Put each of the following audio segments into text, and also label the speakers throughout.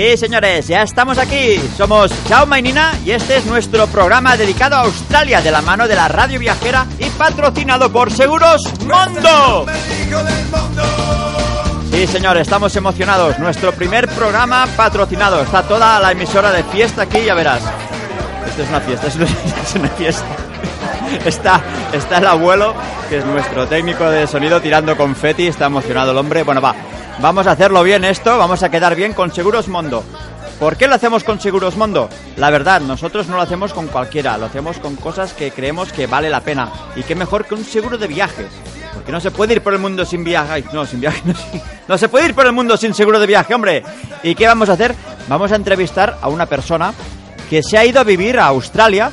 Speaker 1: Sí, señores, ya estamos aquí. Somos Xiaoma y Nina y este es nuestro programa dedicado a Australia de la mano de la radio viajera y patrocinado por Seguros Mondo. Sí, señores, estamos emocionados. Nuestro primer programa patrocinado. Está toda la emisora de fiesta aquí, ya verás. Esto es una fiesta, es una fiesta. Está, está el abuelo, que es nuestro técnico de sonido, tirando confeti. Está emocionado el hombre. Bueno, va. Vamos a hacerlo bien esto, vamos a quedar bien con Seguros Mondo. ¿Por qué lo hacemos con Seguros Mondo? La verdad, nosotros no lo hacemos con cualquiera, lo hacemos con cosas que creemos que vale la pena. Y qué mejor que un seguro de viajes. Porque no se puede ir por el mundo sin viaje. No, sin viaje. No se puede ir por el mundo sin seguro de viaje, hombre. ¿Y qué vamos a hacer? Vamos a entrevistar a una persona que se ha ido a vivir a Australia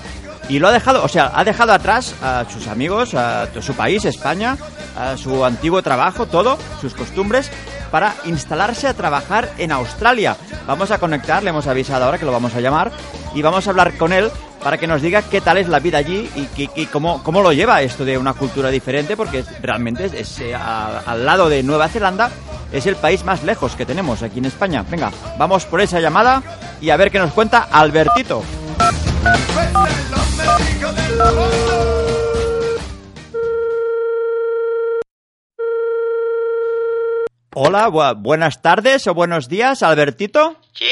Speaker 1: y lo ha dejado, o sea, ha dejado atrás a sus amigos, a su país, España, a su antiguo trabajo, todo, sus costumbres, para instalarse a trabajar en Australia. Vamos a conectar, le hemos avisado ahora que lo vamos a llamar, y vamos a hablar con él para que nos diga qué tal es la vida allí y, cómo, cómo, lo lleva esto de una cultura diferente, porque realmente es, eh, al lado de Nueva Zelanda es el país más lejos que tenemos aquí en España. Venga, vamos por esa llamada y a ver qué nos cuenta Albertito. Hola, bu buenas tardes o buenos días, Albertito.
Speaker 2: Sí,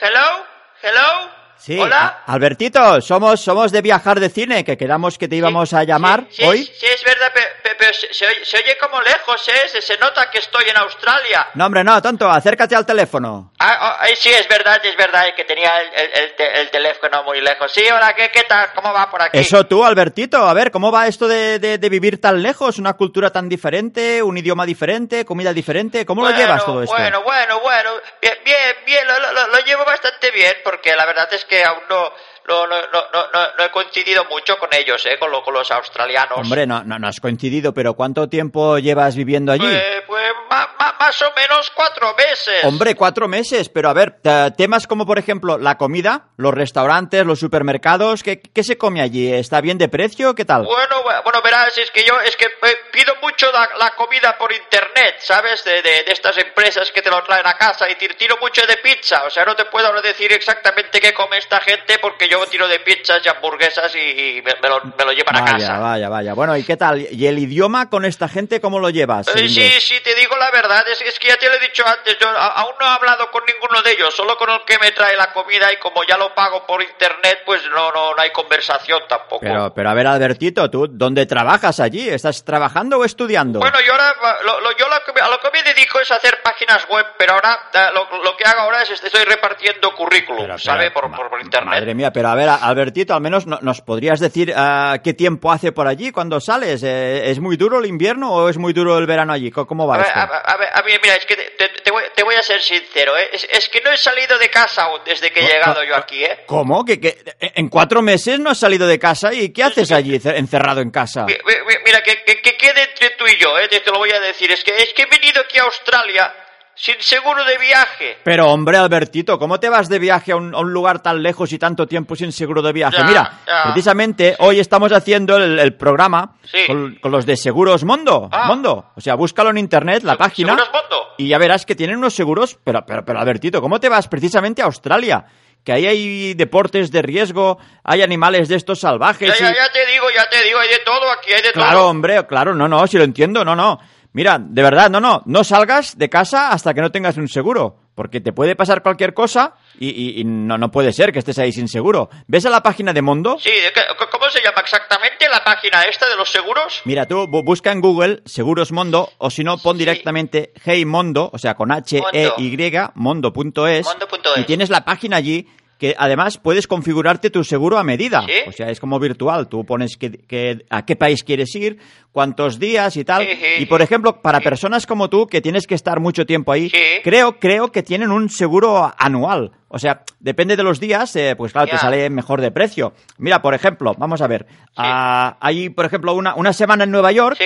Speaker 2: hello, hello.
Speaker 1: Sí,
Speaker 2: Hola.
Speaker 1: Albertito, somos, somos de viajar de cine, que quedamos que te íbamos
Speaker 2: sí,
Speaker 1: a llamar
Speaker 2: sí, sí,
Speaker 1: hoy.
Speaker 2: Sí, es verdad, pero, pero se, se, oye, se, oye, como lejos, ¿eh? Se, se, nota que estoy en Australia.
Speaker 1: No, hombre, no, tonto, acércate al teléfono.
Speaker 2: Ah, oh, sí, es verdad, es verdad, que tenía el, el, el, el, teléfono muy lejos. Sí, hola, ¿qué, ¿qué tal? ¿Cómo va por aquí?
Speaker 1: Eso tú, Albertito, a ver, ¿cómo va esto de, de, de vivir tan lejos? ¿Una cultura tan diferente? ¿Un idioma diferente? ¿Comida diferente? ¿Cómo
Speaker 2: bueno,
Speaker 1: lo llevas todo esto?
Speaker 2: Bueno, bueno, bueno, bien, bien, bien lo, lo, lo llevo bastante bien, porque la verdad es que aún no no, no, no, no, no he coincidido mucho con ellos, ¿eh? con, lo, con los australianos.
Speaker 1: Hombre, no, no, no has coincidido, pero ¿cuánto tiempo llevas viviendo allí?
Speaker 2: Pues, pues ma, más o menos cuatro meses.
Speaker 1: Hombre, cuatro meses, pero a ver, temas como por ejemplo la comida, los restaurantes, los supermercados, ¿qué, qué se come allí? ¿Está bien de precio? ¿Qué tal?
Speaker 2: Bueno, bueno, verás, es que yo es que pido mucho la, la comida por internet, ¿sabes? De, de, de, estas empresas que te lo traen a casa y tiro mucho de pizza, o sea, no te puedo decir exactamente qué come esta gente porque yo tiro de pizzas y hamburguesas y, y me, me, lo, me, lo, llevan
Speaker 1: vaya,
Speaker 2: a casa.
Speaker 1: Vaya, vaya, Bueno, ¿y qué tal? ¿Y el idioma con esta gente cómo lo llevas?
Speaker 2: Eh, sí, sí, te digo la verdad, es, es, que ya te lo he dicho antes, yo aún no he hablado con ninguno de ellos, solo con el que me trae la comida y como ya lo pago por internet, pues no, no, no hay conversación tampoco.
Speaker 1: Pero, pero a ver, Albertito, ¿tú dónde trabajas allí? ¿Estás trabajando o estudiando?
Speaker 2: Bueno, yo ahora, lo, lo, yo lo que, a lo que me dedico es hacer páginas web, pero ahora lo, lo que hago ahora es estoy repartiendo currículum, ¿sabes? Por, por, por, internet.
Speaker 1: Madre mía, pero a ver, Albertito, al menos nos podrías decir uh, qué tiempo hace por allí cuando sales. Eh, ¿Es muy duro el invierno o es muy duro el verano allí? ¿Cómo va
Speaker 2: a ver,
Speaker 1: esto?
Speaker 2: A, ver, a mira, es que te, te, voy, te voy, a ser sincero, ¿eh? es, es, que no he salido de casa aún desde que he llegado yo aquí, ¿eh?
Speaker 1: ¿Cómo? ¿Que, que en cuatro meses no has salido de casa? ¿Y qué haces allí encerrado en casa?
Speaker 2: Mira, mira que, que, que, quede entre tú y yo, ¿eh? te lo voy a decir. Es que, es que he venido aquí a Australia sin seguro de viaje.
Speaker 1: Pero hombre, Albertito, ¿cómo te vas de viaje a un, a un lugar tan lejos y tanto tiempo sin seguro de viaje?
Speaker 2: Ya,
Speaker 1: Mira,
Speaker 2: ya.
Speaker 1: precisamente hoy estamos haciendo el, el programa
Speaker 2: sí.
Speaker 1: con, con, los de Seguros Mondo.
Speaker 2: Ah.
Speaker 1: Mondo. O sea, búscalo en internet, la
Speaker 2: Se
Speaker 1: página.
Speaker 2: ¿Seguros Mondo?
Speaker 1: Y ya verás que tienen unos seguros. Pero, pero, pero, Albertito, ¿cómo te vas precisamente a Australia? que ahí hay deportes de riesgo, hay animales de estos salvajes.
Speaker 2: Ya, ya, te digo, ya te digo, hay de todo aquí, hay de
Speaker 1: claro,
Speaker 2: todo.
Speaker 1: Claro, hombre, claro, no, no, si lo entiendo, no, no. Mira, de verdad, no, no, no salgas de casa hasta que no tengas un seguro, porque te puede pasar cualquier cosa y, y- y no, no puede ser que estés ahí sin seguro. ¿Ves a la página de Mondo?
Speaker 2: Sí, ¿de qué- ¿cómo se llama exactamente la página esta de los seguros?
Speaker 1: Mira, tú bu- busca en Google Seguros Mondo o si no pon
Speaker 2: Sí.
Speaker 1: directamente Hey Mondo, o sea, con H E Y mondo.es
Speaker 2: Mondo.es.
Speaker 1: y tienes la página allí que además puedes configurarte tu seguro a medida.
Speaker 2: ¿Sí?
Speaker 1: O sea, es como virtual. Tú pones que, que- a qué país quieres ir, cuántos días y tal.
Speaker 2: Sí, sí,
Speaker 1: y por ejemplo, para personas como tú que tienes que estar mucho tiempo ahí, creo creo que tienen un seguro anual. O sea, depende de los días, eh, pues claro, te sale mejor de precio. Mira, por ejemplo, vamos a ver. ah, hay, por ejemplo, una, una semana en Nueva York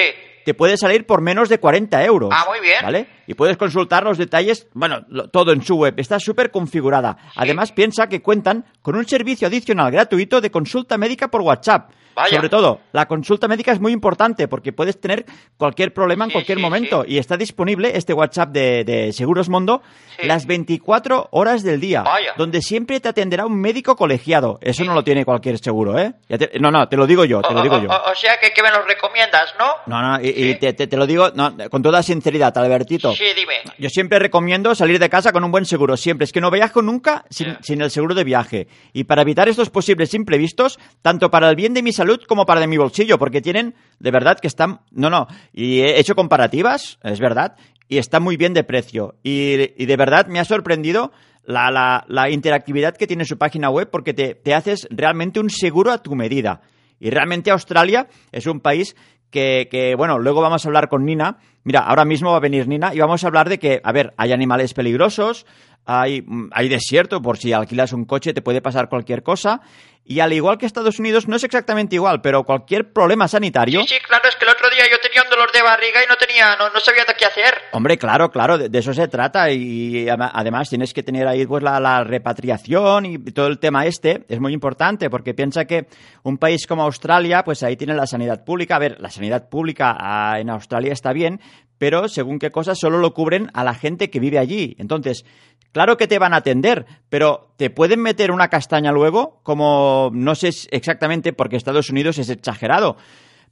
Speaker 1: te puede salir por menos de 40 euros.
Speaker 2: Ah, muy bien.
Speaker 1: ¿Vale? Y puedes consultar los detalles, bueno, lo- todo en su web. Está súper configurada. Además, piensa que cuentan con un servicio adicional gratuito de consulta médica por WhatsApp.
Speaker 2: Vaya.
Speaker 1: Sobre todo, la consulta médica es muy importante porque puedes tener cualquier problema en
Speaker 2: Sí,
Speaker 1: cualquier
Speaker 2: sí,
Speaker 1: momento.
Speaker 2: sí.
Speaker 1: Y está disponible este WhatsApp de, de Seguros Mondo las 24 horas del día.
Speaker 2: Vaya.
Speaker 1: Donde siempre te atenderá un médico colegiado. Eso no lo tiene cualquier seguro, ¿eh? Te- no, no, te lo digo yo, te lo
Speaker 2: O-
Speaker 1: digo
Speaker 2: o-
Speaker 1: yo.
Speaker 2: o- o sea que, que me los recomiendas, ¿no?
Speaker 1: No, no, y, te, te- te lo digo no, con toda sinceridad, Albertito.
Speaker 2: Sí, dime.
Speaker 1: Yo siempre recomiendo salir de casa con un buen seguro, siempre. Es que no viajo nunca sin, el seguro de viaje. Y para evitar estos posibles imprevistos, tanto para el bien de mi salud como para de mi bolsillo, porque tienen, de verdad, que están... No, no, y he hecho comparativas, es verdad, y está muy bien de precio. Y, y de verdad me ha sorprendido la, la- la interactividad que tiene su página web, porque te, te haces realmente un seguro a tu medida. Y realmente Australia es un país que, que, bueno, luego vamos a hablar con Nina. Mira, ahora mismo va a venir Nina y vamos a hablar de que, a ver, hay animales peligrosos, hay, hay desierto, por si alquilas un coche te puede pasar cualquier cosa. Y al igual que Estados Unidos, no es exactamente igual, pero cualquier problema sanitario...
Speaker 2: Sí, sí, claro, es que el otro día yo tenía un dolor de barriga y no tenía, no, no sabía de qué hacer.
Speaker 1: Hombre, claro, claro, de, de eso se trata y además tienes que tener ahí pues la, la repatriación y todo el tema este es muy importante porque piensa que un país como Australia, pues ahí tiene la sanidad pública. A ver, la sanidad pública ah, en Australia está bien, pero según qué cosas solo lo cubren a la gente que vive allí. Entonces, claro que te van a atender, pero te pueden meter una castaña luego, como no sé exactamente porque Estados Unidos es exagerado.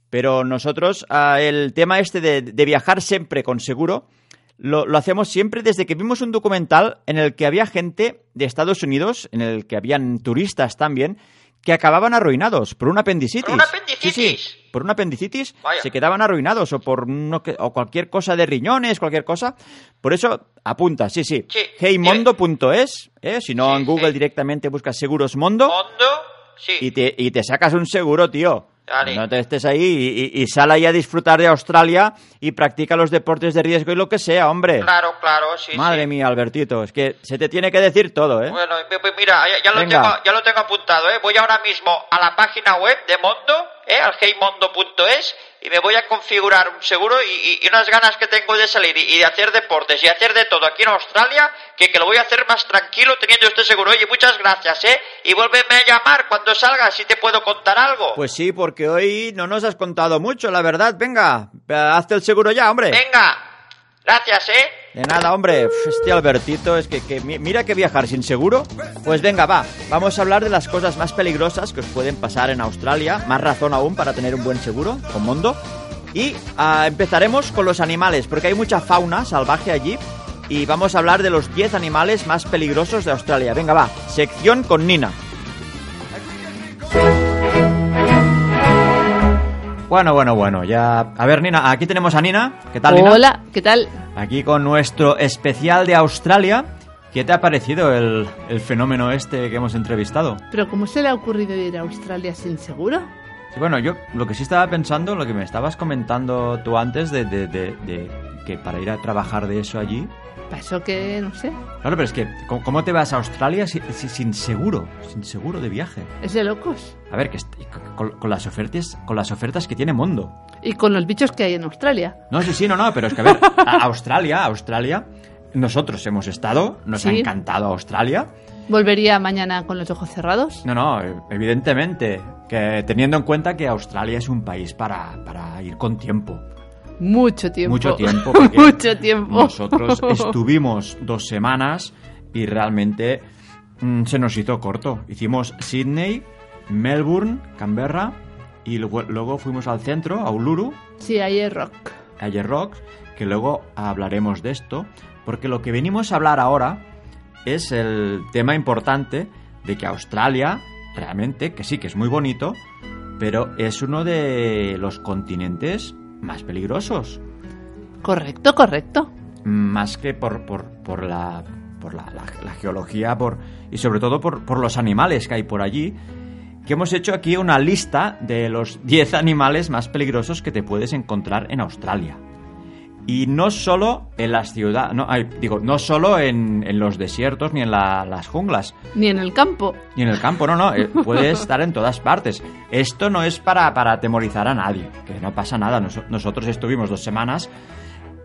Speaker 1: Pero nosotros, ah, el tema este de, de viajar siempre con seguro, lo, lo hacemos siempre desde que vimos un documental en el que había gente de Estados Unidos, en el que habían turistas también, que acababan arruinados por una apendicitis.
Speaker 2: ¿Por una apendicitis?
Speaker 1: Sí, sí, por una apendicitis
Speaker 2: Vaya.
Speaker 1: se quedaban arruinados o por o cualquier cosa de riñones, cualquier cosa. Por eso apunta, sí, sí.
Speaker 2: Sí,
Speaker 1: Heymondo.es, ¿eh? si no en Google directamente buscas Seguros Mondo
Speaker 2: ¿Hondo? Sí.
Speaker 1: y te, y te sacas un seguro, tío.
Speaker 2: Dale.
Speaker 1: No te estés ahí y, y, y sal ahí a disfrutar de Australia y practica los deportes de riesgo y lo que sea, hombre.
Speaker 2: Claro, claro, sí.
Speaker 1: Madre
Speaker 2: sí.
Speaker 1: mía, Albertito, es que se te tiene que decir todo, ¿eh?
Speaker 2: Bueno, mira, ya, ya lo tengo, ya lo tengo apuntado, ¿eh? Voy ahora mismo a la página web de Mondo, ¿eh? Al heymondo.es y me voy a configurar un seguro y, y- unas ganas que tengo de salir y, y de hacer deportes y hacer de todo aquí en Australia, que, que lo voy a hacer más tranquilo teniendo este seguro. Oye, muchas gracias, ¿eh? Y vuélveme a llamar cuando salga, si te puedo contar algo.
Speaker 1: Pues sí, porque hoy no nos has contado mucho, la verdad. Venga, hazte el seguro ya, hombre.
Speaker 2: Venga, gracias, ¿eh?
Speaker 1: De nada, hombre. Este Albertito, es que, que mi- mira que viajar sin seguro. Pues venga, va. Vamos a hablar de las cosas más peligrosas que os pueden pasar en Australia. Más razón aún para tener un buen seguro con Mondo. Y ah, empezaremos con los animales, porque hay mucha fauna salvaje allí. Y vamos a hablar de los 10 animales más peligrosos de Australia. Venga, va. Sección con Nina. Bueno, bueno, bueno, ya... A ver, Nina, aquí tenemos a Nina. ¿Qué tal, Nina?
Speaker 3: Hola, ¿qué tal?
Speaker 1: Aquí con nuestro especial de Australia. ¿Qué te ha parecido el, el fenómeno este que hemos entrevistado?
Speaker 3: ¿Pero cómo se le ha ocurrido ir a Australia sin seguro?
Speaker 1: Sí, bueno, yo lo que sí estaba pensando, lo que me estabas comentando tú antes de, de- de- de que para ir a trabajar de eso allí...
Speaker 3: Pasó que, no sé,
Speaker 1: Claro, pero es que, ¿cómo, te vas a Australia si- si- sin seguro? Sin seguro de viaje.
Speaker 3: es de locos.
Speaker 1: A ver, que con, con las ofertas, con las ofertas que tiene Mondo.
Speaker 3: Y con los bichos que hay en Australia.
Speaker 1: No, sí, sí, no, no, pero es que a ver, a- Australia, Australia, nosotros hemos estado, nos ha
Speaker 3: Sí.
Speaker 1: encantado Australia.
Speaker 3: ¿Volvería mañana con los ojos cerrados?
Speaker 1: No, no, e- evidentemente, que teniendo en cuenta que Australia es un país para, para ir con tiempo.
Speaker 3: Mucho tiempo.
Speaker 1: Mucho tiempo.
Speaker 3: Mucho tiempo.
Speaker 1: Nosotros estuvimos dos semanas y realmente mm, se nos hizo corto. Hicimos Sydney, Melbourne, Canberra y luego, luego fuimos al centro, a Uluru,
Speaker 3: Sí, es rock.
Speaker 1: a Rock, que luego hablaremos de esto, porque lo que venimos a hablar ahora es el tema importante de que Australia, realmente, que sí que es muy bonito, pero es uno de los continentes más peligrosos.
Speaker 3: Correcto, correcto.
Speaker 1: Más que por, por, por la, por la, la- la geología por, y sobre todo por, por los animales que hay por allí, que hemos hecho aquí una lista de los 10 animales más peligrosos que te puedes encontrar en Australia. Y no solo en las ciudades, no, ay, digo, no solo en, en los desiertos ni en la- las junglas,
Speaker 3: Ni en el campo.
Speaker 1: ni en el campo, no, no, eh, puede estar en todas partes. Esto no es para, para atemorizar a nadie, que no pasa nada. Nos- nosotros estuvimos dos semanas,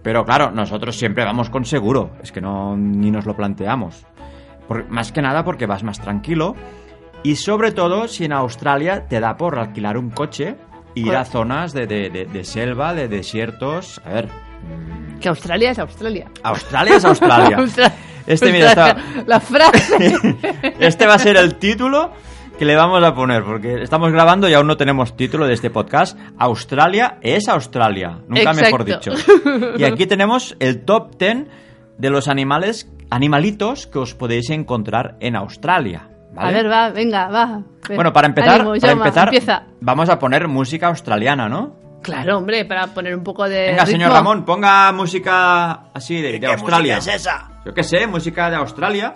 Speaker 1: pero claro, nosotros siempre vamos con seguro, es que no ni nos lo planteamos. Por- más que nada porque vas más tranquilo y sobre todo si en Australia te da por alquilar un coche ir a zonas de, de- de- de selva, de desiertos. A ver,
Speaker 3: Que Australia es Australia.
Speaker 1: Australia es Australia.
Speaker 3: Austra-
Speaker 1: Este, mira, está-
Speaker 3: La frase.
Speaker 1: Este va a ser el título que le vamos a poner, porque estamos grabando y aún no tenemos título de este podcast. Australia es Australia, nunca mejor dicho. Y aquí tenemos el top 10 de los animales, animalitos que os podéis encontrar en Australia. ¿vale?
Speaker 3: A ver, va, venga, va.
Speaker 1: Bueno, para empezar,
Speaker 3: Ánimo,
Speaker 1: para empezar
Speaker 3: Empieza.
Speaker 1: vamos a poner música australiana, ¿no?
Speaker 3: Claro, hombre, para poner un poco de.
Speaker 1: Venga,
Speaker 3: ritmo.
Speaker 1: señor Ramón, ponga música así de, de Australia.
Speaker 2: música es esa?
Speaker 1: Yo qué sé, música de Australia.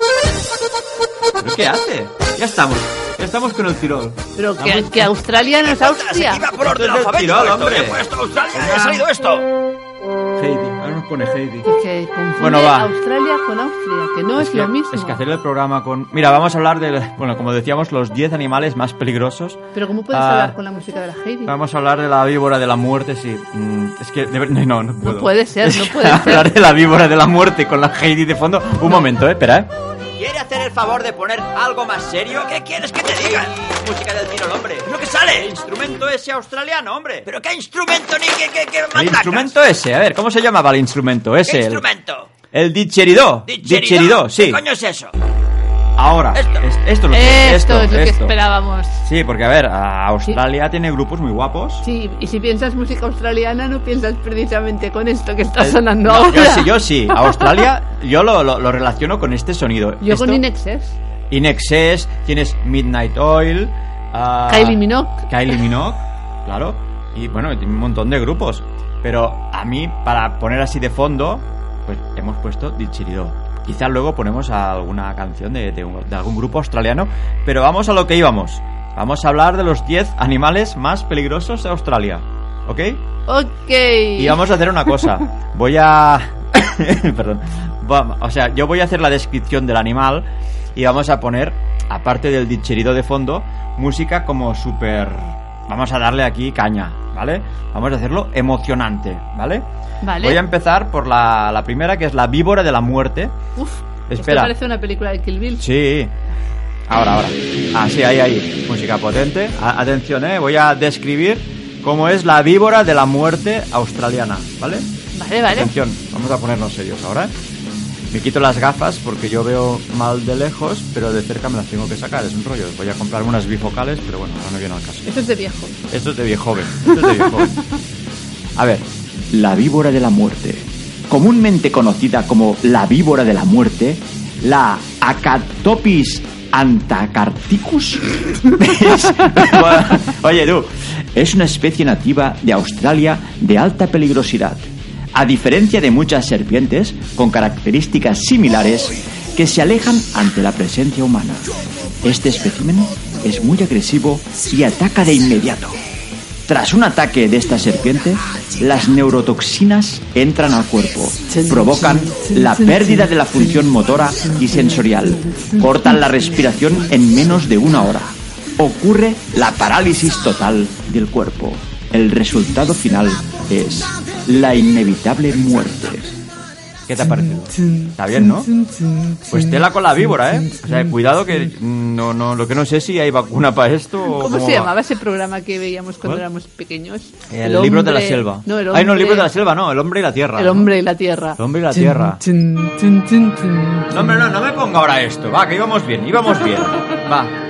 Speaker 1: ¿Pero qué hace? Ya estamos, ya estamos con el tirol.
Speaker 3: Pero que, que Australia no es Austria.
Speaker 2: Iba por
Speaker 1: Esto
Speaker 2: orden alfabético.
Speaker 1: Tirol,
Speaker 2: esto,
Speaker 1: hombre.
Speaker 2: he puesto Australia, ha salido esto.
Speaker 1: Heidi, ahora nos pone Heidi.
Speaker 3: Es que confunde
Speaker 1: Bueno, va.
Speaker 3: Australia con Austria, que no es,
Speaker 1: que-
Speaker 3: lo mismo.
Speaker 1: Es que hacer el programa con... Mira, vamos a hablar de, bueno, como decíamos, los 10 animales más peligrosos.
Speaker 3: Pero ¿cómo puedes
Speaker 1: Ah,
Speaker 3: hablar con la música de la Heidi?
Speaker 1: Vamos a hablar de la víbora de la muerte, sí. Mm, es que, de no, no puedo.
Speaker 3: puede ser, no
Speaker 1: Es
Speaker 3: puede ser.
Speaker 1: Hablar de la víbora de la muerte con la Heidi de fondo. Un momento, eh, espera, eh.
Speaker 2: ¿Quiere hacer el favor de poner algo más serio? ¿Qué quieres que te diga? Música del tiro, hombre. ¿Es lo que sale?
Speaker 1: Instrumento ese australiano, hombre.
Speaker 2: ¿Pero qué instrumento ni qué, qué, qué
Speaker 1: El instrumento ese, a ver, ¿cómo se llamaba el instrumento ese?
Speaker 2: ¿Qué
Speaker 1: El-
Speaker 2: instrumento?
Speaker 1: El didgeridoo. Didgeridoo, sí.
Speaker 2: ¿Qué coño es eso?
Speaker 1: Ahora,
Speaker 2: Esto.
Speaker 1: es- esto es lo que
Speaker 3: Esto, es lo que
Speaker 1: esto.
Speaker 3: esperábamos.
Speaker 1: Sí, porque a ver, a Australia tiene grupos muy guapos.
Speaker 3: Sí, y si piensas música australiana, no piensas precisamente con esto que está
Speaker 1: Eh,
Speaker 3: sonando
Speaker 1: no,
Speaker 3: ahora.
Speaker 1: Yo sí, yo sí. Australia, yo lo, lo- lo relaciono con este sonido.
Speaker 3: Yo
Speaker 1: Esto-
Speaker 3: con Inexes.
Speaker 1: Inexcess, tienes Midnight Oil, ah,
Speaker 3: Kylie Minogue.
Speaker 1: Kylie Minogue, claro. Y bueno, un montón de grupos. Pero a mí, para poner así de fondo, pues hemos puesto Didgeridoo. Quizás luego ponemos alguna canción de, de un- de algún grupo australiano. Pero vamos a lo que íbamos. Vamos a hablar de los 10 animales más peligrosos de Australia. ¿Ok?
Speaker 3: Ok.
Speaker 1: Y vamos a hacer una cosa. Voy a. Perdón. O sea, yo voy a hacer la descripción del animal y vamos a poner, aparte del dicherido de fondo, música como súper. Vamos a darle aquí caña, ¿vale? Vamos a hacerlo emocionante, ¿vale?
Speaker 3: Vale.
Speaker 1: Voy a empezar por la, la primera, que es la víbora de la muerte.
Speaker 3: Uf,
Speaker 1: Espera.
Speaker 3: Esto parece una película de Kill Bill.
Speaker 1: Sí. Ahora, ahora. Ah, sí, ahí, ahí. Música potente. A- atención, eh. Voy a describir cómo es la víbora de la muerte australiana, ¿vale?
Speaker 3: Vale, vale.
Speaker 1: Atención, vamos a ponernos serios ahora. ¿eh? Me quito las gafas porque yo veo mal de lejos, pero de cerca me las tengo que sacar. Es un rollo. Voy a comprar unas bifocales, pero bueno, ahora no viene al caso.
Speaker 3: Esto es de viejo.
Speaker 1: Esto es de viejo joven. Esto es de viejo. A ver,
Speaker 4: La víbora de la muerte. Comúnmente conocida como la víbora de la muerte, la Acatopis antacarticus
Speaker 1: oye tú,
Speaker 4: es una especie nativa de Australia de alta peligrosidad. A diferencia de muchas serpientes con características similares que se alejan ante la presencia humana. Este espécimen es muy agresivo y ataca de inmediato. Tras un ataque de esta serpiente, las neurotoxinas entran al cuerpo, provocan la pérdida de la función motora y sensorial, cortan la respiración en menos de una hora. Ocurre la parálisis total del cuerpo. El resultado final es la inevitable muerte.
Speaker 1: ¿qué te ha parecido? Está bien, ¿no? Pues tela con la víbora, ¿eh? O sea, cuidado que mm, no, no, lo que no sé si hay vacuna para esto o
Speaker 3: ¿Cómo se
Speaker 1: va.
Speaker 3: llamaba ese programa que veíamos cuando
Speaker 1: ¿Cuál?
Speaker 3: éramos pequeños?
Speaker 1: El, libro de la
Speaker 3: hombre-
Speaker 1: selva.
Speaker 3: No, el
Speaker 1: Ay, no, el libro de la
Speaker 3: hombre-
Speaker 1: selva, no, el hombre y la tierra.
Speaker 3: El hombre y la tierra.
Speaker 1: El hombre y la tierra. No, hombre, no, no me ponga ahora esto. Va, que íbamos bien, íbamos bien. Va.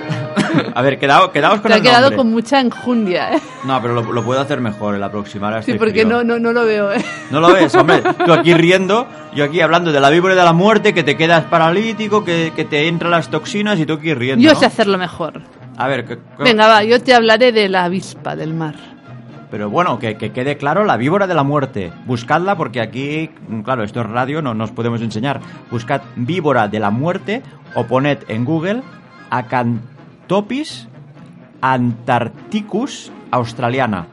Speaker 1: A ver, quedao- quedaos con
Speaker 3: Te ha
Speaker 1: el
Speaker 3: quedado
Speaker 1: nombre.
Speaker 3: con mucha enjundia, ¿eh?
Speaker 1: No, pero lo, lo puedo hacer mejor, el aproximar a
Speaker 3: Sí,
Speaker 1: este
Speaker 3: porque
Speaker 1: frío.
Speaker 3: no, no, no lo veo, ¿eh?
Speaker 1: ¿No lo ves, hombre? Tú aquí riendo, yo aquí hablando de la víbora de la muerte, que te quedas paralítico, que, que te entran las toxinas y tú aquí riendo,
Speaker 3: Yo
Speaker 1: ¿no?
Speaker 3: sé hacerlo mejor.
Speaker 1: A ver, que- que-
Speaker 3: Venga, va, yo te hablaré de la avispa del mar.
Speaker 1: pero bueno, que, que quede claro la víbora de la muerte. Buscadla porque aquí, mm, claro, esto es radio, no nos podemos enseñar. Buscad víbora de la muerte o poned en Google Acanthopis antarcticus australiana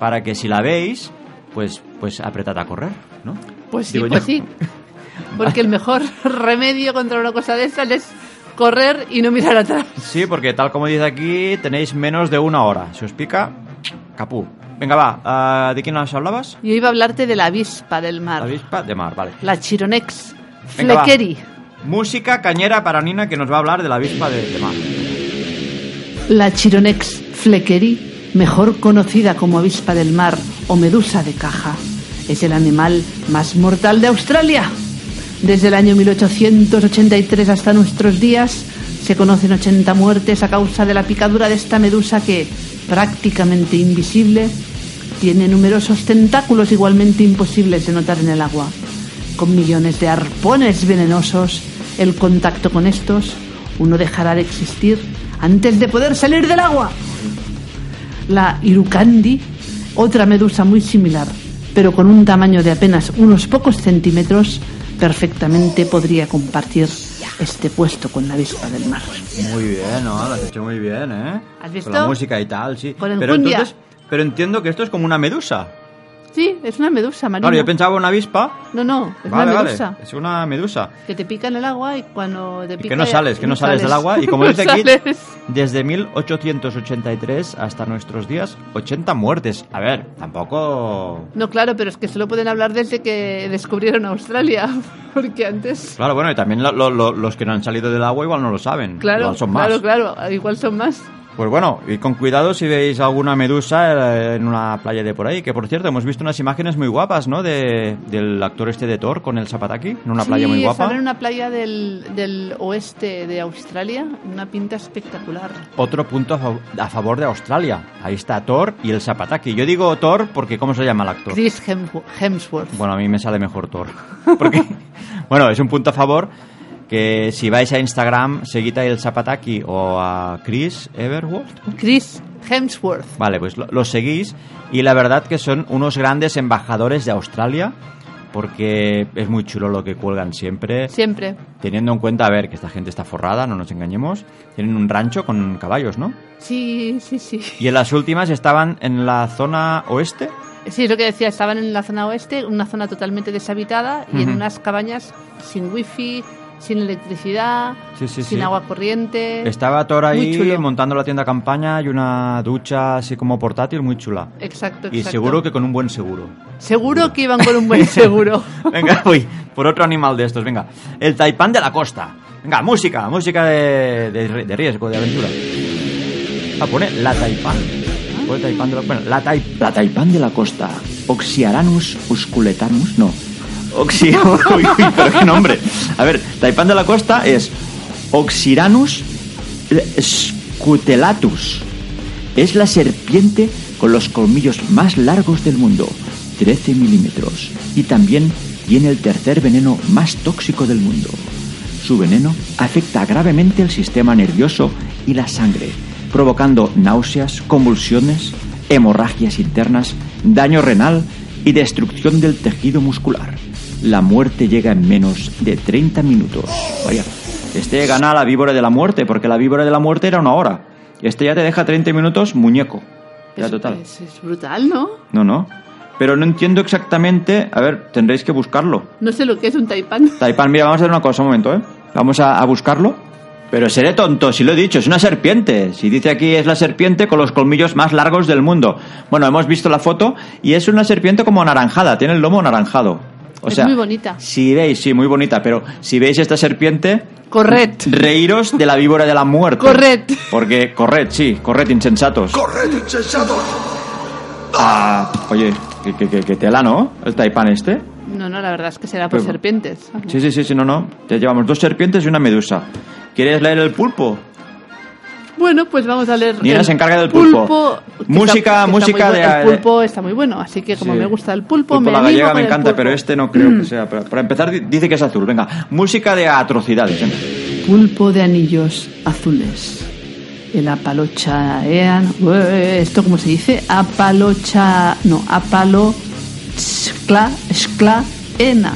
Speaker 1: para que si la veis, pues, pues apretad a correr, ¿no?
Speaker 3: Pues sí, pues sí. Porque el mejor remedio contra una cosa de esas es correr y no mirar atrás.
Speaker 1: Sí, porque tal como dice aquí, tenéis menos de una hora. Si os pica, capú. Venga, va. ah, ¿De quién nos hablabas?
Speaker 3: Yo iba a hablarte de la avispa del
Speaker 1: La
Speaker 3: mar.
Speaker 1: avispa de mar, vale.
Speaker 3: La Chironex
Speaker 1: Venga, va.
Speaker 3: fleckeri.
Speaker 1: Música cañera para Nina que nos va a hablar de la avispa de, de mar.
Speaker 3: La Chironex fleckeri, mejor conocida como avispa del mar o medusa de caja, es el animal más mortal de Australia. Desde el año 1883 hasta nuestros días se conocen 80 muertes a causa de la picadura de esta medusa que, prácticamente invisible, tiene numerosos tentáculos igualmente imposibles de notar en el agua. Con millones de arpones venenosos, el contacto con estos, uno dejará de existir antes de poder salir del agua. La Irukandi, otra medusa muy similar, pero con un tamaño de apenas unos pocos centímetros, perfectamente podría compartir este puesto con la avispa del mar.
Speaker 1: Muy bien, ¿no? Lo has hecho muy bien, ¿eh?
Speaker 3: ¿Has visto?
Speaker 1: Con la música y tal, sí.
Speaker 3: Con
Speaker 1: pero
Speaker 3: enjundia.
Speaker 1: entonces, pero entiendo que esto es como una medusa.
Speaker 3: Sí, es una medusa marina.
Speaker 1: Claro, yo pensaba una avispa.
Speaker 3: No, no, es
Speaker 1: Vale,
Speaker 3: una
Speaker 1: vale.
Speaker 3: medusa.
Speaker 1: Es una medusa.
Speaker 3: Que te pica en el agua y cuando te
Speaker 1: Y
Speaker 3: pica...
Speaker 1: que no sales, que no sales del agua. Y como
Speaker 3: No
Speaker 1: dice aquí,
Speaker 3: sales.
Speaker 1: desde 1883 hasta nuestros días, 80 muertes. A ver, tampoco...
Speaker 3: No, claro, pero es que solo pueden hablar desde que descubrieron Australia, porque antes...
Speaker 1: Claro, bueno, y también lo- lo- lo- los que no han salido del agua igual no lo saben.
Speaker 3: Claro,
Speaker 1: Igual son más.
Speaker 3: claro, claro, igual son más.
Speaker 1: Pues bueno, y con cuidado si veis alguna medusa eh, en una playa de por ahí. Que por cierto, hemos visto unas imágenes muy guapas, ¿no? De, del actor este de Thor con el zapataki, en una playa muy guapa.
Speaker 3: en una playa del, del oeste de Australia, una pinta espectacular.
Speaker 1: Otro punto a, a favor de Australia. Ahí está Thor y el zapataki. Yo digo Thor porque ¿cómo se llama el actor?
Speaker 3: Chris Hemswo- Hemsworth.
Speaker 1: Bueno, a mí me sale mejor Thor. Porque, bueno, es un punto a favor que si vais a Instagram, seguid a el zapataki o a Chris Everworth.
Speaker 3: Chris Hemsworth.
Speaker 1: Vale, pues lo, los seguís y la verdad que son unos grandes embajadores de Australia porque es muy chulo lo que cuelgan siempre.
Speaker 3: Siempre.
Speaker 1: Teniendo en cuenta, a ver, que esta gente está forrada, no nos engañemos. Tienen un rancho con caballos, ¿no?
Speaker 3: Sí, sí, sí.
Speaker 1: Y en las últimas estaban en la zona oeste.
Speaker 3: Sí, es lo que decía, estaban en la zona oeste, una zona totalmente deshabitada y en unas cabañas sin wifi, sin electricidad,
Speaker 1: Sí, sí,
Speaker 3: sin
Speaker 1: sí.
Speaker 3: agua corriente.
Speaker 1: Estaba Thor ahí montando la tienda campaña y una ducha así como portátil muy chula.
Speaker 3: Exacto, exacto.
Speaker 1: Y seguro que con un buen seguro.
Speaker 3: Seguro que iban con un buen seguro.
Speaker 1: Venga, voy por otro animal de estos, venga. El taipán de la costa. Venga, música, música de, de- de riesgo, de aventura. Ah, pone la taipán. Taipán de la bueno, la taipán.
Speaker 4: La taipán de la costa, Oxyaranus usculetanus, no. Oxy... uy, uy, pero qué nombre. A ver, taipán de la costa es Oxyranus scutelatus. Es la serpiente con los colmillos más largos del mundo, 13 milímetros. Y también tiene el tercer veneno más tóxico del mundo. Su veneno afecta gravemente el sistema nervioso y la sangre, provocando náuseas, convulsiones, hemorragias internas, daño renal y destrucción del tejido muscular. La muerte llega en menos de 30 minutos. Vaya, este gana la víbora de la muerte, porque la víbora de la muerte era una hora. Este ya te deja 30 minutos muñeco. Ya
Speaker 3: Es-
Speaker 4: total.
Speaker 3: Es, es brutal, ¿no?
Speaker 4: No, no. Pero no entiendo exactamente. A ver, tendréis que buscarlo.
Speaker 3: No sé lo que es un taipán.
Speaker 4: Taipán, mira, vamos a hacer una cosa, un momento, ¿eh? Vamos a, a buscarlo. Pero seré tonto, si lo he dicho, es una serpiente. Si dice aquí es la serpiente con los colmillos más largos del mundo. Bueno, hemos visto la foto y es una serpiente como anaranjada, tiene el lomo anaranjado. O
Speaker 3: Es
Speaker 4: sea,
Speaker 3: muy bonita.
Speaker 4: Si veis, sí, muy bonita, pero si veis esta serpiente,
Speaker 3: Corred.
Speaker 4: reíros de la víbora de la muerte.
Speaker 3: Corred.
Speaker 4: Porque, corred, sí, corred, insensatos.
Speaker 5: ¡Corred, insensatos!
Speaker 4: Ah, oye, que, que, que- que tela, ¿no? El taipán este.
Speaker 3: No, no, la verdad es que será por
Speaker 4: Pero-
Speaker 3: serpientes.
Speaker 4: Sí, sí, sí, sí, no, no. Te llevamos dos serpientes y una medusa. ¿Quieres leer el pulpo?
Speaker 3: Bueno, pues vamos a leer.
Speaker 1: Nina se encarga del pulpo.
Speaker 3: que
Speaker 1: Música-
Speaker 3: muy
Speaker 1: música
Speaker 3: bueno.
Speaker 1: de-
Speaker 3: El pulpo está muy bueno, así que como
Speaker 1: Sí.
Speaker 3: me gusta el pulpo,
Speaker 1: Pulpo
Speaker 3: me
Speaker 1: la gallega me encanta,
Speaker 3: pulpo.
Speaker 1: pero este no creo que sea. Para, para empezar, di- dice que es azul. Venga, música de atrocidades. ¿eh?
Speaker 3: Pulpo de anillos azules. El apalochaean. Ué, ¿Esto cómo se dice? Apalocha. No, apalo. Skla, ena.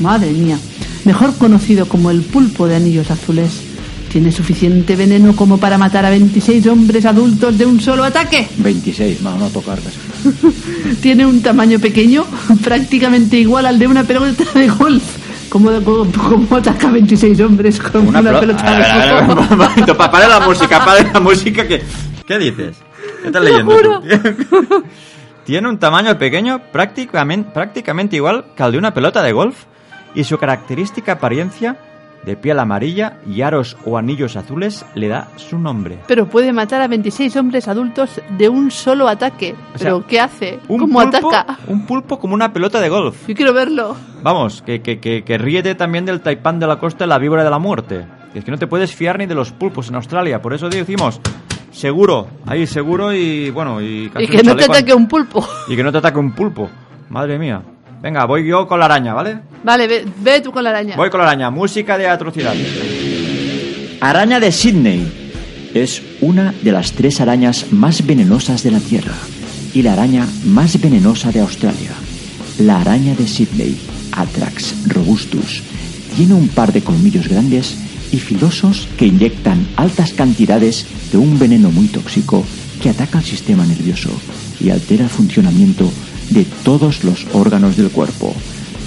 Speaker 3: Madre mía. Mejor conocido como el pulpo de anillos azules. Tiene suficiente veneno como para matar a 26 hombres adultos de un solo ataque.
Speaker 1: 26, no, no tocar casi.
Speaker 3: Tiene un tamaño pequeño, prácticamente igual al de una pelota de golf. ¿Cómo, ataca a 26 hombres con una,
Speaker 1: pelo-
Speaker 3: pelota de
Speaker 1: un
Speaker 3: golf?
Speaker 1: momento, para la música, para la música. que ¿Qué dices? ¿Qué estás leyendo?
Speaker 3: juro.
Speaker 1: Tiene un tamaño pequeño, prácticamente, prácticamente igual que al de una pelota de golf, y su característica apariencia de piel amarilla y aros o anillos azules le da su nombre.
Speaker 3: Pero puede matar a 26 hombres adultos de un solo ataque.
Speaker 1: O sea,
Speaker 3: ¿Pero qué hace?
Speaker 1: Un
Speaker 3: ¿Cómo
Speaker 1: pulpo-
Speaker 3: ataca?
Speaker 1: Un pulpo como una pelota de golf.
Speaker 3: Yo quiero verlo.
Speaker 1: Vamos, que, que, que, que ríete también del taipán de la costa y la víbora de la muerte. Es que no te puedes fiar ni de los pulpos en Australia. Por eso decimos, seguro, ahí seguro y bueno, y...
Speaker 3: Y que no te ataque un pulpo.
Speaker 1: Y que no te ataque un pulpo. Madre mía. Venga, voy yo con la araña, ¿vale?
Speaker 3: Vale, ve, ve tú con la araña.
Speaker 1: Voy con la araña. Música de atrocidad.
Speaker 4: Araña de Sydney. Es una de las tres arañas más venenosas de la Tierra y la araña más venenosa de Australia. La araña de Sydney, Atrax robustus, tiene un par de colmillos grandes y filosos que inyectan altas cantidades de un veneno muy tóxico que ataca el sistema nervioso y altera el funcionamiento de todos los órganos del cuerpo.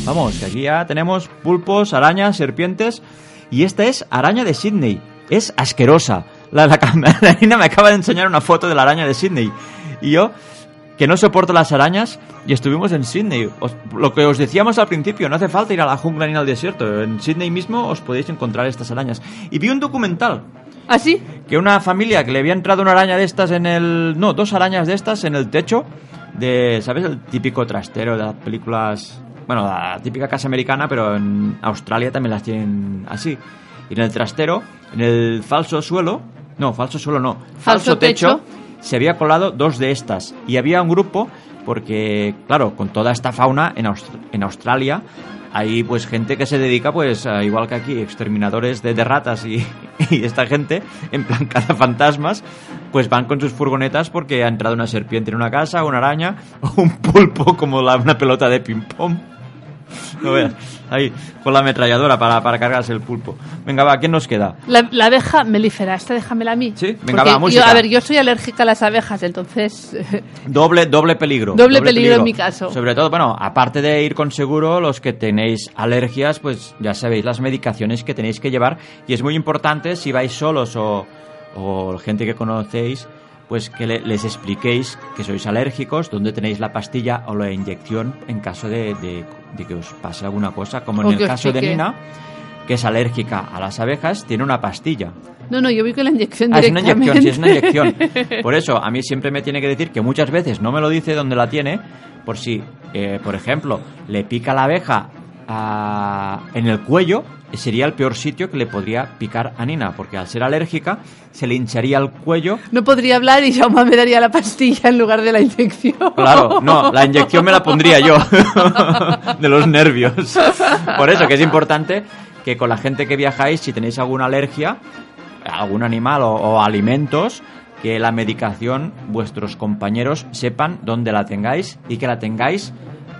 Speaker 1: Vamos, que aquí ya tenemos pulpos, arañas, serpientes. Y esta es araña de Sydney. Es asquerosa. La, la, la Nina me acaba de enseñar una foto de la araña de Sydney. Y yo, que no soporto las arañas, y estuvimos en Sydney. Os- lo que os decíamos al principio, no hace falta ir a la jungla ni al desierto. En Sydney mismo os podéis encontrar estas arañas. Y vi un documental
Speaker 3: ¿Ah, sí?
Speaker 1: que una familia que le había entrado una araña de estas en el... No, dos arañas de estas en el techo de, ¿sabes? El típico trastero de las películas... Bueno, la típica casa americana, pero en Australia también las tienen así. Y en el trastero, en el falso suelo... No, falso suelo no.
Speaker 3: Falso techo.
Speaker 1: Se había colado dos de estas. Y había un grupo, porque, claro, con toda esta fauna en, Aust- en Australia hay pues gente que se dedica pues a- igual que aquí exterminadores de, de ratas y, esta gente en plan fantasmas pues van con sus furgonetas porque ha entrado una serpiente en una casa una araña o un pulpo como la, una pelota de ping pong no veas ahí con la ametralladora para, para cargarse el pulpo venga va quién nos queda
Speaker 3: La, la abeja melífera, esta déjamela a mí.
Speaker 1: Sí, venga, va,
Speaker 3: yo-
Speaker 1: música.
Speaker 3: a ver, yo soy alérgica a las abejas, entonces...
Speaker 1: Doble, doble peligro.
Speaker 3: Doble peligro en mi caso.
Speaker 1: Sobre todo, bueno, aparte de ir con seguro, los que tenéis alergias, pues ya sabéis las medicaciones que tenéis que llevar. Y es muy importante si vais solos o, o gente que conocéis, pues que le- les expliquéis que sois alérgicos, dónde tenéis la pastilla o la inyección en caso de, de- de que os pase alguna cosa. Como en el
Speaker 3: que
Speaker 1: caso de. Nina, que es alérgica a las abejas, tiene una pastilla.
Speaker 3: No, no, yo voy con la inyección
Speaker 1: Ah, es una inyección, sí, es una inyección. Por eso, a mí siempre me tiene que decir que muchas veces no me lo dice dónde la tiene, por si, eh, por ejemplo, le pica la abeja en el cuello, sería el peor sitio que le podría picar a Nina, porque al ser alérgica se le hincharía el cuello.
Speaker 3: No podría hablar y Jaume me daría la pastilla en lugar de la inyección.
Speaker 1: Claro, no, la inyección me la pondría yo, de los nervios. Por eso que es importante que con la gente que viajáis, si tenéis alguna alergia, algún animal o, o alimentos, que la medicación vuestros compañeros sepan dónde la tengáis y que la tengáis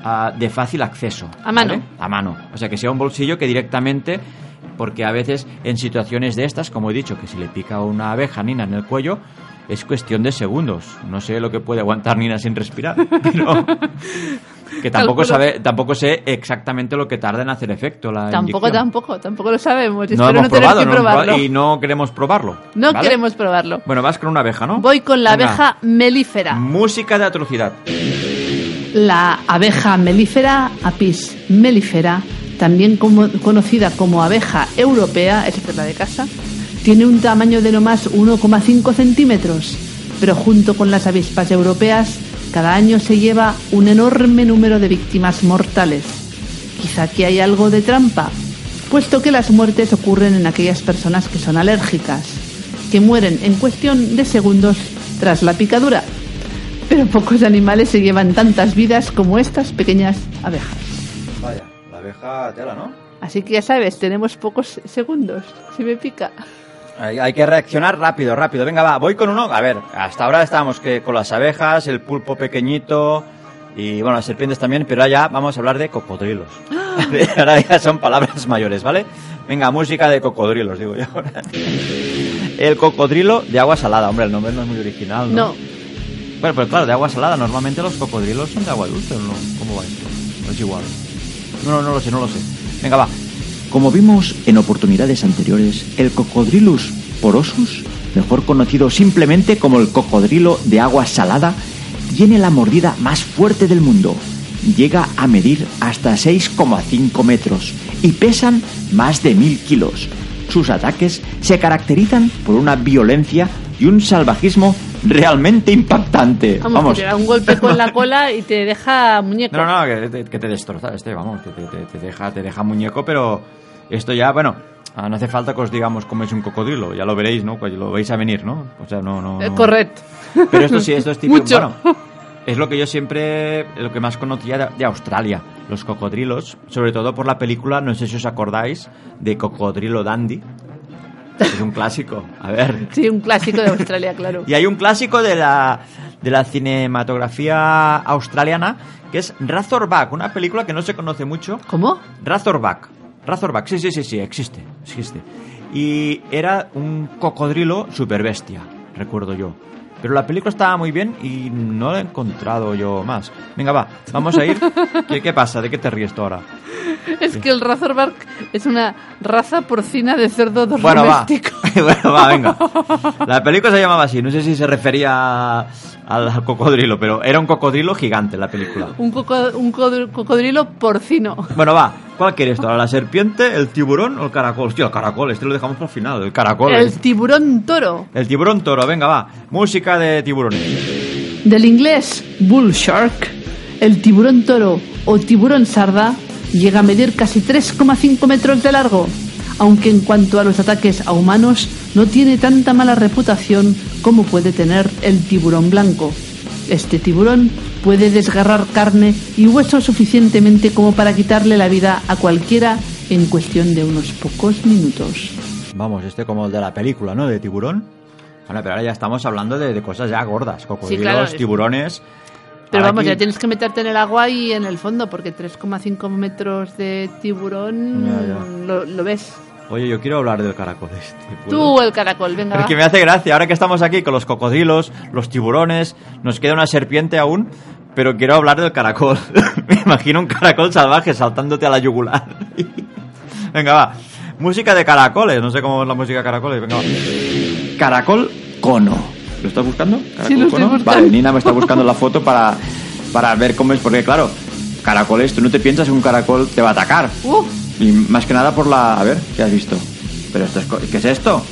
Speaker 1: ah, de fácil acceso.
Speaker 3: A mano.
Speaker 1: ¿vale? A mano. O sea, que sea un bolsillo que directamente, porque a veces en situaciones de estas, como he dicho, que si le pica una abeja Nina en el cuello, es cuestión de segundos. No sé lo que puede aguantar Nina sin respirar, pero que tampoco sabe, tampoco sé exactamente lo que tarda en hacer efecto la
Speaker 3: Tampoco,
Speaker 1: inyección.
Speaker 3: tampoco, tampoco lo sabemos.
Speaker 1: No
Speaker 3: Espero
Speaker 1: hemos
Speaker 3: no tener
Speaker 1: probado,
Speaker 3: que
Speaker 1: no hemos
Speaker 3: probarlo.
Speaker 1: y no queremos probarlo.
Speaker 3: No
Speaker 1: ¿vale?
Speaker 3: queremos probarlo.
Speaker 1: Bueno, vas con una abeja, ¿no?
Speaker 3: Voy con la
Speaker 1: Venga.
Speaker 3: abeja melífera.
Speaker 1: Música de atrocidad.
Speaker 3: La abeja melífera, Apis mellifera, también conocida como abeja europea, esta es la de casa, tiene un tamaño de no más 1,5 centímetros, pero junto con las avispas europeas, cada año se lleva un enorme número de víctimas mortales. Quizá aquí hay algo de trampa, puesto que las muertes ocurren en aquellas personas que son alérgicas. que mueren en cuestión de segundos tras la picadura. Pero pocos animales se llevan tantas vidas como estas pequeñas abejas.
Speaker 1: Vaya, la abeja tela, ¿no?
Speaker 3: Así que ya sabes, tenemos pocos segundos. Si me pica.
Speaker 1: Hay, hay que reaccionar rápido, rápido. Venga, va, voy con uno. A ver, hasta ahora estábamos que con las abejas, el pulpo pequeñito y bueno, las serpientes también, pero ya vamos a hablar de cocodrilos. ahora ya son palabras mayores, ¿vale? Venga, música de cocodrilos, digo yo. el cocodrilo de agua salada, hombre, el nombre no es muy original, ¿no?
Speaker 3: No,
Speaker 1: Bueno, pero claro, de agua salada, normalmente los cocodrilos son de agua dulce, ¿o ¿no? ¿Cómo va esto? No es igual. No, no lo sé, no lo sé. Venga, va.
Speaker 4: Como vimos en oportunidades anteriores, el Cocodrilus porosus, mejor conocido simplemente como el cocodrilo de agua salada, tiene la mordida más fuerte del mundo. Llega a medir hasta 6,5 metros y pesan más de 1000 kilos. Sus ataques se caracterizan por una violencia y un salvajismo realmente impactante.
Speaker 3: vamos,
Speaker 4: Vamos,
Speaker 3: te da un golpe con la cola y te deja muñeco.
Speaker 1: No, no, que te, que te destroza este, vamos, te, te- te- te deja, te deja muñeco, pero esto ya, bueno, ah, no hace falta que os digamos cómo es un cocodrilo, ya lo veréis, ¿no? Pues lo veis a venir, ¿no? O sea, no, no. No-
Speaker 3: correcto.
Speaker 1: Pero esto sí, esto es típico.
Speaker 3: Mucho.
Speaker 1: Bueno, es lo que yo siempre, lo que más conocía de, de Australia, los cocodrilos, sobre todo por la película, no sé si os acordáis, de Cocodrilo Dandy. Es un clásico, a ver.
Speaker 3: Sí, un clásico de Australia, claro.
Speaker 1: Y hay un clásico de la, de la cinematografía australiana que es Razorback, una película que no se conoce mucho.
Speaker 3: ¿Cómo?
Speaker 1: Razorback. Razorback, sí, sí, sí, sí, existe, existe. Y era un cocodrilo super bestia, recuerdo yo. Pero la película estaba muy bien y no la he encontrado yo más. Venga, va, vamos a ir. ¿Qué, qué pasa? ¿De qué te ríes tú ahora?
Speaker 3: Es que el Razorback es una raza porcina de cerdo
Speaker 1: Bueno, va.
Speaker 3: doméstico.
Speaker 1: bueno, va, venga. La película se llamaba así. No sé si se refería al cocodrilo, pero era un cocodrilo gigante la película.
Speaker 3: Un, coco- un codr- cocodrilo porcino.
Speaker 1: Bueno, va. ¿Cuál quieres tú? ¿La serpiente, el tiburón o el caracol? Hostia, el caracol. Este lo dejamos para el final. El caracol.
Speaker 3: El tiburón toro.
Speaker 1: El tiburón toro. Venga, va. Música de tiburones.
Speaker 3: Del inglés bull shark, el tiburón toro o tiburón sarda llega a medir casi 3,5 metros de largo, aunque en cuanto a los ataques a humanos no tiene tanta mala reputación como puede tener el tiburón blanco. Este tiburón puede desgarrar carne y hueso suficientemente como para quitarle la vida a cualquiera en cuestión de unos pocos minutos.
Speaker 1: Vamos, este como el de la película, ¿no? De tiburón. Bueno, pero ahora ya estamos hablando de, de cosas ya gordas. Cocodrilos,
Speaker 3: claro, es-
Speaker 1: tiburones.
Speaker 3: Pero vamos,
Speaker 1: aquí-
Speaker 3: ya tienes que meterte en el agua y en el fondo, porque 3,5 metros de tiburón
Speaker 1: Ya, ya.
Speaker 3: Lo, lo ves.
Speaker 1: Oye, yo quiero hablar del caracol este.
Speaker 3: Tú, el caracol, venga.
Speaker 1: Es que me hace gracia, ahora que estamos aquí con los cocodrilos, los tiburones, nos queda una serpiente aún, pero quiero hablar del caracol. me imagino un caracol salvaje saltándote a la yugular. Venga, va. Música de caracoles, no sé cómo es la música de caracoles. Venga, va.
Speaker 4: Caracol cono. ¿Lo estás buscando?
Speaker 3: Sí, lo estoy buscando.
Speaker 4: Vale, Nina me está buscando la foto para, para ver cómo es, porque claro, caracoles, tú no te piensas que un caracol te va a atacar.
Speaker 3: Uh,
Speaker 4: Y más que nada por la... A ver, ¿qué has visto? Pero esto es... co- ¿Qué es esto?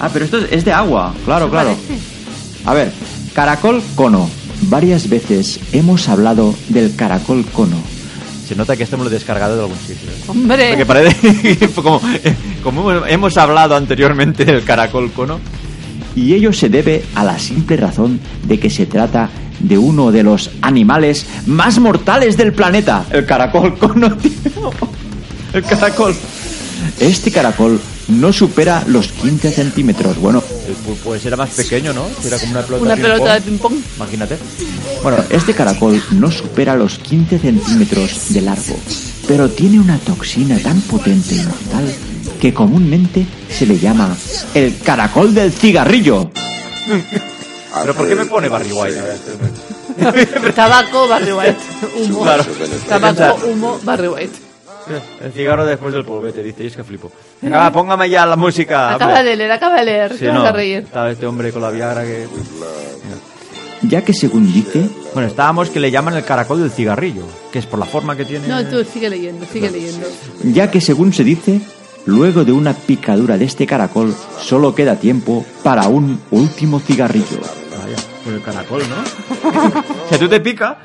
Speaker 4: Ah, pero esto es, es de agua. Claro,
Speaker 3: ¿te
Speaker 4: claro.
Speaker 3: parece?
Speaker 4: A ver, caracol cono. Varias veces hemos hablado del caracol cono.
Speaker 1: Se nota que esto me lo he descargado de algún sitio.
Speaker 3: Hombre,
Speaker 1: Porque parece como, como hemos hablado anteriormente del caracol cono.
Speaker 4: Y ello se debe a la simple razón de que se trata de uno de los animales más mortales del planeta. El caracol cono, tío. El caracol. Este caracol no supera los 15 centímetros. Bueno,
Speaker 1: El pulpo ese era más pequeño, ¿no? Era como una pelota,
Speaker 3: una
Speaker 1: de
Speaker 3: pelota de
Speaker 1: ping-pong.
Speaker 3: ping-pong.
Speaker 1: Imagínate.
Speaker 4: Bueno, este caracol no supera los 15 centímetros de largo, pero tiene una toxina tan potente y mortal que comúnmente se le llama el caracol del cigarrillo.
Speaker 1: ¿Pero por qué me pone Barry White?
Speaker 3: Tabaco, Barry White. Humo.
Speaker 1: Claro.
Speaker 3: Tabaco, humo, Barry White.
Speaker 1: El cigarro después del polvete, dice, y es que flipo. Venga, va, póngame ya la música.
Speaker 3: Acaba de leer, acaba de leer.
Speaker 1: Sí,
Speaker 3: te vas
Speaker 1: no,
Speaker 3: a reír.
Speaker 1: Estaba este hombre con la Viagra que...
Speaker 4: Ya que según dice,
Speaker 1: Bueno, estábamos que le llaman el caracol del cigarrillo, que es por la forma que tiene...
Speaker 3: No, tú sigue leyendo, sigue leyendo.
Speaker 4: ya que según se dice, luego de una picadura de este caracol solo queda tiempo para un último cigarrillo.
Speaker 1: Vaya, pues el caracol, ¿no? o sea, tú te pica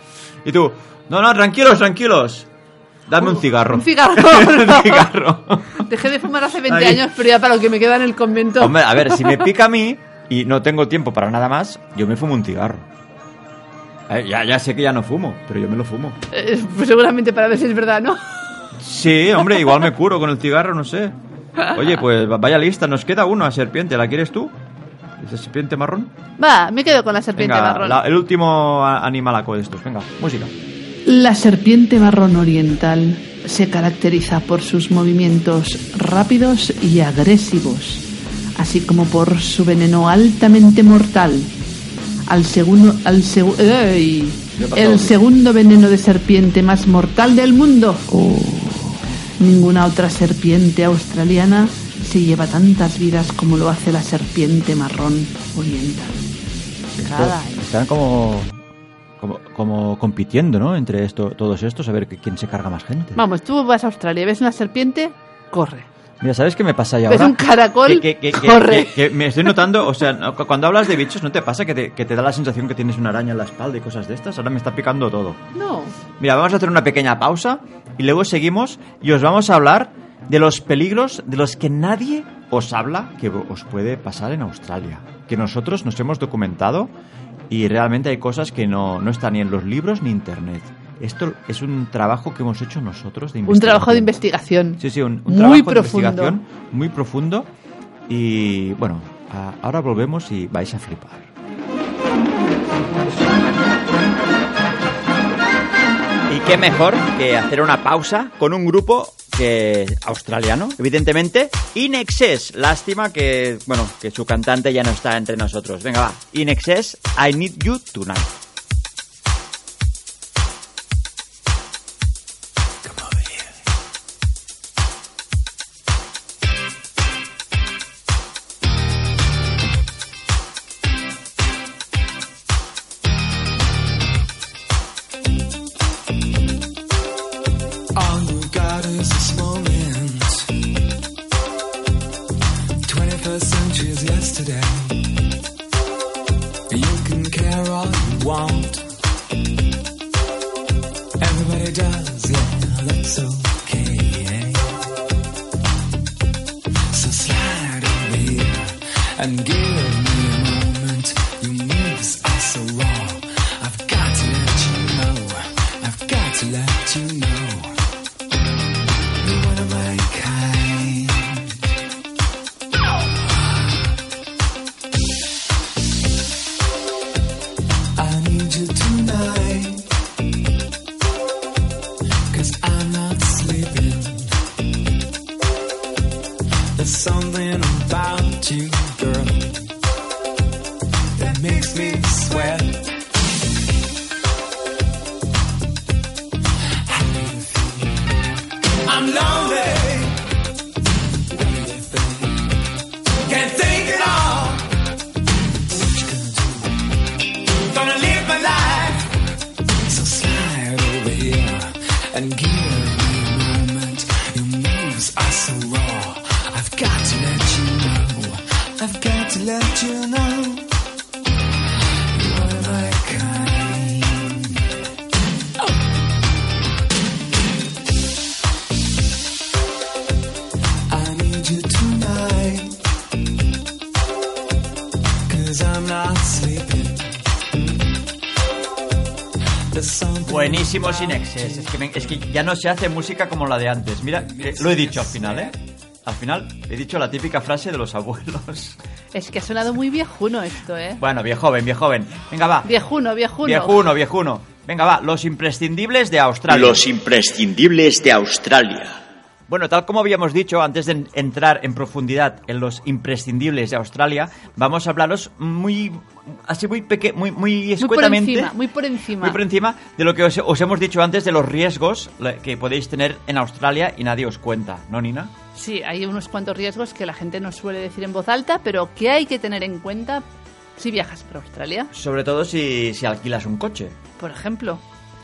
Speaker 1: y tú... No, no, tranquilos, tranquilos. Dame un cigarro.
Speaker 3: Un cigarro.
Speaker 1: un cigarro.
Speaker 3: Dejé de fumar hace 20
Speaker 1: Ahí.
Speaker 3: años, pero ya para lo que me queda en el convento.
Speaker 1: Hombre, a ver, si me pica a mí y no tengo tiempo para nada más, yo me fumo un cigarro. Eh, ya, ya sé que ya no fumo, pero yo me lo fumo.
Speaker 3: Eh, pues seguramente para ver si es verdad, ¿no?
Speaker 1: Sí, hombre, igual me curo con el cigarro, no sé. Oye, pues vaya lista, nos queda una serpiente, ¿la quieres tú? ¿Esa serpiente marrón?
Speaker 3: Va, me quedo con la serpiente
Speaker 1: Venga,
Speaker 3: marrón.
Speaker 1: la- el último animalaco de estos. Venga, música.
Speaker 3: La serpiente marrón oriental se caracteriza por sus movimientos rápidos y agresivos, así como por su veneno altamente mortal. Al segundo, al segu- ¡Ey!
Speaker 1: ¿Qué ha pasado
Speaker 3: el segundo veneno de serpiente más mortal del mundo. Ninguna otra serpiente australiana se lleva tantas vidas como lo hace la serpiente marrón oriental.
Speaker 4: Están como, como, como compitiendo, ¿no? Entre esto, todos estos, a ver quién se carga más gente.
Speaker 3: Vamos, tú vas a Australia, ves una serpiente, corre.
Speaker 4: Mira, ¿sabes qué me pasa ya
Speaker 3: ¿Ves
Speaker 4: ahora?
Speaker 3: un caracol?
Speaker 1: Que, que- que-
Speaker 3: corre.
Speaker 1: que- me estoy notando, o sea, cuando hablas de bichos, ¿no te pasa que te, que te da la sensación que tienes una araña en la espalda y cosas de estas? Ahora me está picando todo.
Speaker 3: No.
Speaker 1: Mira, vamos a hacer una pequeña pausa y luego seguimos y os vamos a hablar de los peligros de los que nadie os habla que os puede pasar en Australia. Que nosotros nos hemos documentado y realmente hay cosas que no, no están ni en los libros ni internet. Esto es un trabajo que hemos hecho nosotros de
Speaker 3: Un trabajo de
Speaker 1: investigación.
Speaker 3: investigación.
Speaker 1: Sí, sí, un, un
Speaker 3: Muy
Speaker 1: trabajo
Speaker 3: profundo.
Speaker 1: de investigación muy profundo. Y bueno, a- ahora volvemos y vais a flipar. Y qué mejor que hacer una pausa con un grupo que australiano, evidentemente, Inexes. Lástima que, bueno, que su cantante ya no está entre nosotros. Venga, va. Inexes, I Need You Tonight.
Speaker 6: Something
Speaker 1: ya no se hace música como la de antes. Mira, eh, lo he dicho al final, ¿eh? Al final he dicho la típica frase de los abuelos.
Speaker 3: Es que ha sonado muy viejuno esto, ¿eh?
Speaker 1: Bueno, viejoven, viejoven. Venga, va.
Speaker 3: Viejuno, viejuno.
Speaker 1: Viejuno, viejuno. Venga, va. Los imprescindibles de Australia.
Speaker 2: Los imprescindibles de Australia.
Speaker 1: Bueno, tal como habíamos dicho, antes de en- entrar en profundidad en los imprescindibles de Australia, vamos a hablaros muy, así muy peque, muy, muy
Speaker 3: Muy por
Speaker 1: escuetamente,
Speaker 3: encima, muy por encima.
Speaker 1: muy por encima de lo que os, os hemos dicho antes de los riesgos que podéis tener en Australia y nadie os cuenta, ¿no, Nina?
Speaker 3: Sí, hay unos cuantos riesgos que la gente no suele decir en voz alta, pero que hay que tener en cuenta si viajas por Australia.
Speaker 1: Sobre todo si, si alquilas un coche.
Speaker 3: Por ejemplo,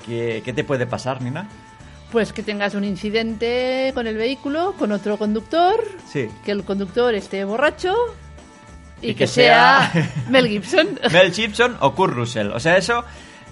Speaker 1: ¿Qué, qué te puede pasar, Nina?
Speaker 3: Pues que tengas un incidente con el vehículo, con otro conductor,
Speaker 1: Sí.
Speaker 3: que el conductor esté borracho y,
Speaker 1: Y
Speaker 3: que,
Speaker 1: que
Speaker 3: sea, Mel Gibson.
Speaker 1: Mel Gibson o Kurt Russell. O sea, eso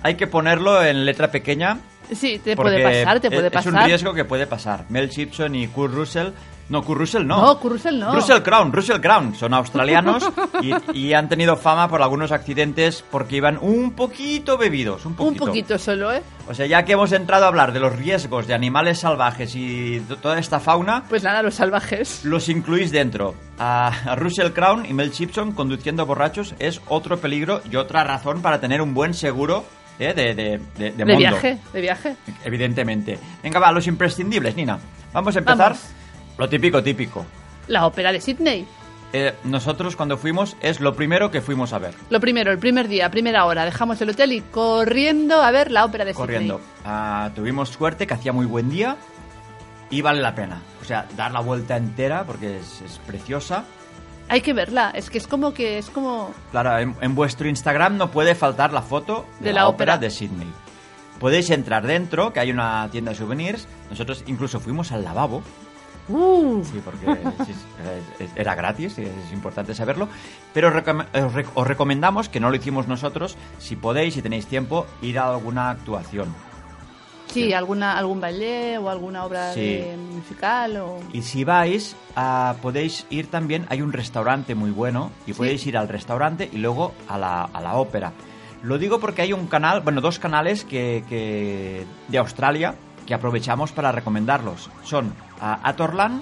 Speaker 1: hay que ponerlo en letra pequeña
Speaker 3: Sí, te puede pasar, te
Speaker 1: es-
Speaker 3: puede
Speaker 1: es,
Speaker 3: pasar.
Speaker 1: un riesgo que puede pasar. Mel Gibson y Kurt Russell. No, Kurt Russell no.
Speaker 3: No, Kurt Russell no.
Speaker 1: Russell Crown, Russell Crown. Son australianos y, y han tenido fama por algunos accidentes porque iban un poquito bebidos. Un
Speaker 3: Un
Speaker 1: poquito.
Speaker 3: solo, ¿eh?
Speaker 1: O sea, ya que hemos entrado a hablar de los riesgos de animales salvajes y toda esta fauna,
Speaker 3: Pues nada, los salvajes.
Speaker 1: los incluís dentro. A, a Russell Crown y Mel Gibson conduciendo borrachos es otro peligro y otra razón para tener un buen seguro eh, de, de, de, de
Speaker 3: viaje, de viaje.
Speaker 1: Evidentemente. Venga, va, los imprescindibles, Nina. Vamos a empezar.
Speaker 3: Vamos.
Speaker 1: Lo típico, típico.
Speaker 3: La ópera de Sydney.
Speaker 1: Eh, nosotros cuando fuimos es lo primero que fuimos a ver.
Speaker 3: Lo primero, el primer día, primera hora, dejamos el hotel y corriendo a ver la ópera de
Speaker 1: Corriendo.
Speaker 3: Sydney.
Speaker 1: Ah, tuvimos suerte que hacía muy buen día y vale la pena. O sea, dar la vuelta entera porque es, es preciosa.
Speaker 3: Hay que verla, es que es como que es como
Speaker 1: Claro, en, en vuestro Instagram no puede faltar la foto de,
Speaker 3: De
Speaker 1: la,
Speaker 3: la
Speaker 1: ópera.
Speaker 3: ópera.
Speaker 1: de Sydney. Podéis entrar dentro, que hay una tienda de souvenirs. Nosotros incluso fuimos al lavabo.
Speaker 3: Uh,
Speaker 1: Sí, porque sí, es- es- era gratis, y es importante saberlo. Pero recom- os, rec- os recomendamos, que no lo hicimos nosotros, si podéis, si tenéis tiempo, ir a alguna actuación.
Speaker 3: sí, alguna algún baile o alguna obra
Speaker 1: Sí.
Speaker 3: de musical o
Speaker 1: Y si vais, ah, podéis ir también, hay un restaurante muy bueno, y podéis ir al restaurante y luego a la, a la ópera. Lo digo porque hay un canal, bueno, dos canales que, que- de Australia que aprovechamos para recomendarlos. Son ah, Atorland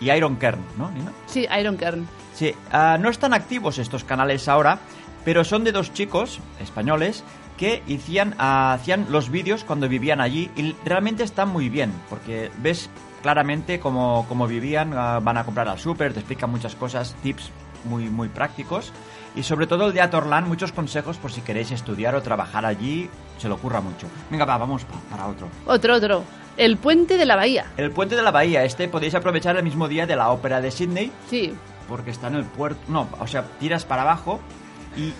Speaker 1: y Iron Kern, ¿no, Nina?
Speaker 3: sí, Iron Kern.
Speaker 1: Sí, ah, no están activos estos canales ahora, pero son de dos chicos españoles que hacían, hacían los vídeos cuando vivían allí y realmente están muy bien, porque ves claramente cómo, cómo vivían, ah, van a comprar al súper, te explican muchas cosas, tips muy, muy prácticos. Y sobre todo el de Atorlan, muchos consejos por si queréis estudiar o trabajar allí, se lo ocurra mucho. Venga, va, vamos pa- para otro.
Speaker 3: Otro, otro. El puente de la bahía.
Speaker 1: El puente de la bahía, este podéis aprovechar el mismo día de la ópera de Sydney,
Speaker 3: Sí.
Speaker 1: porque está en el puerto. No, o sea, tiras para abajo y.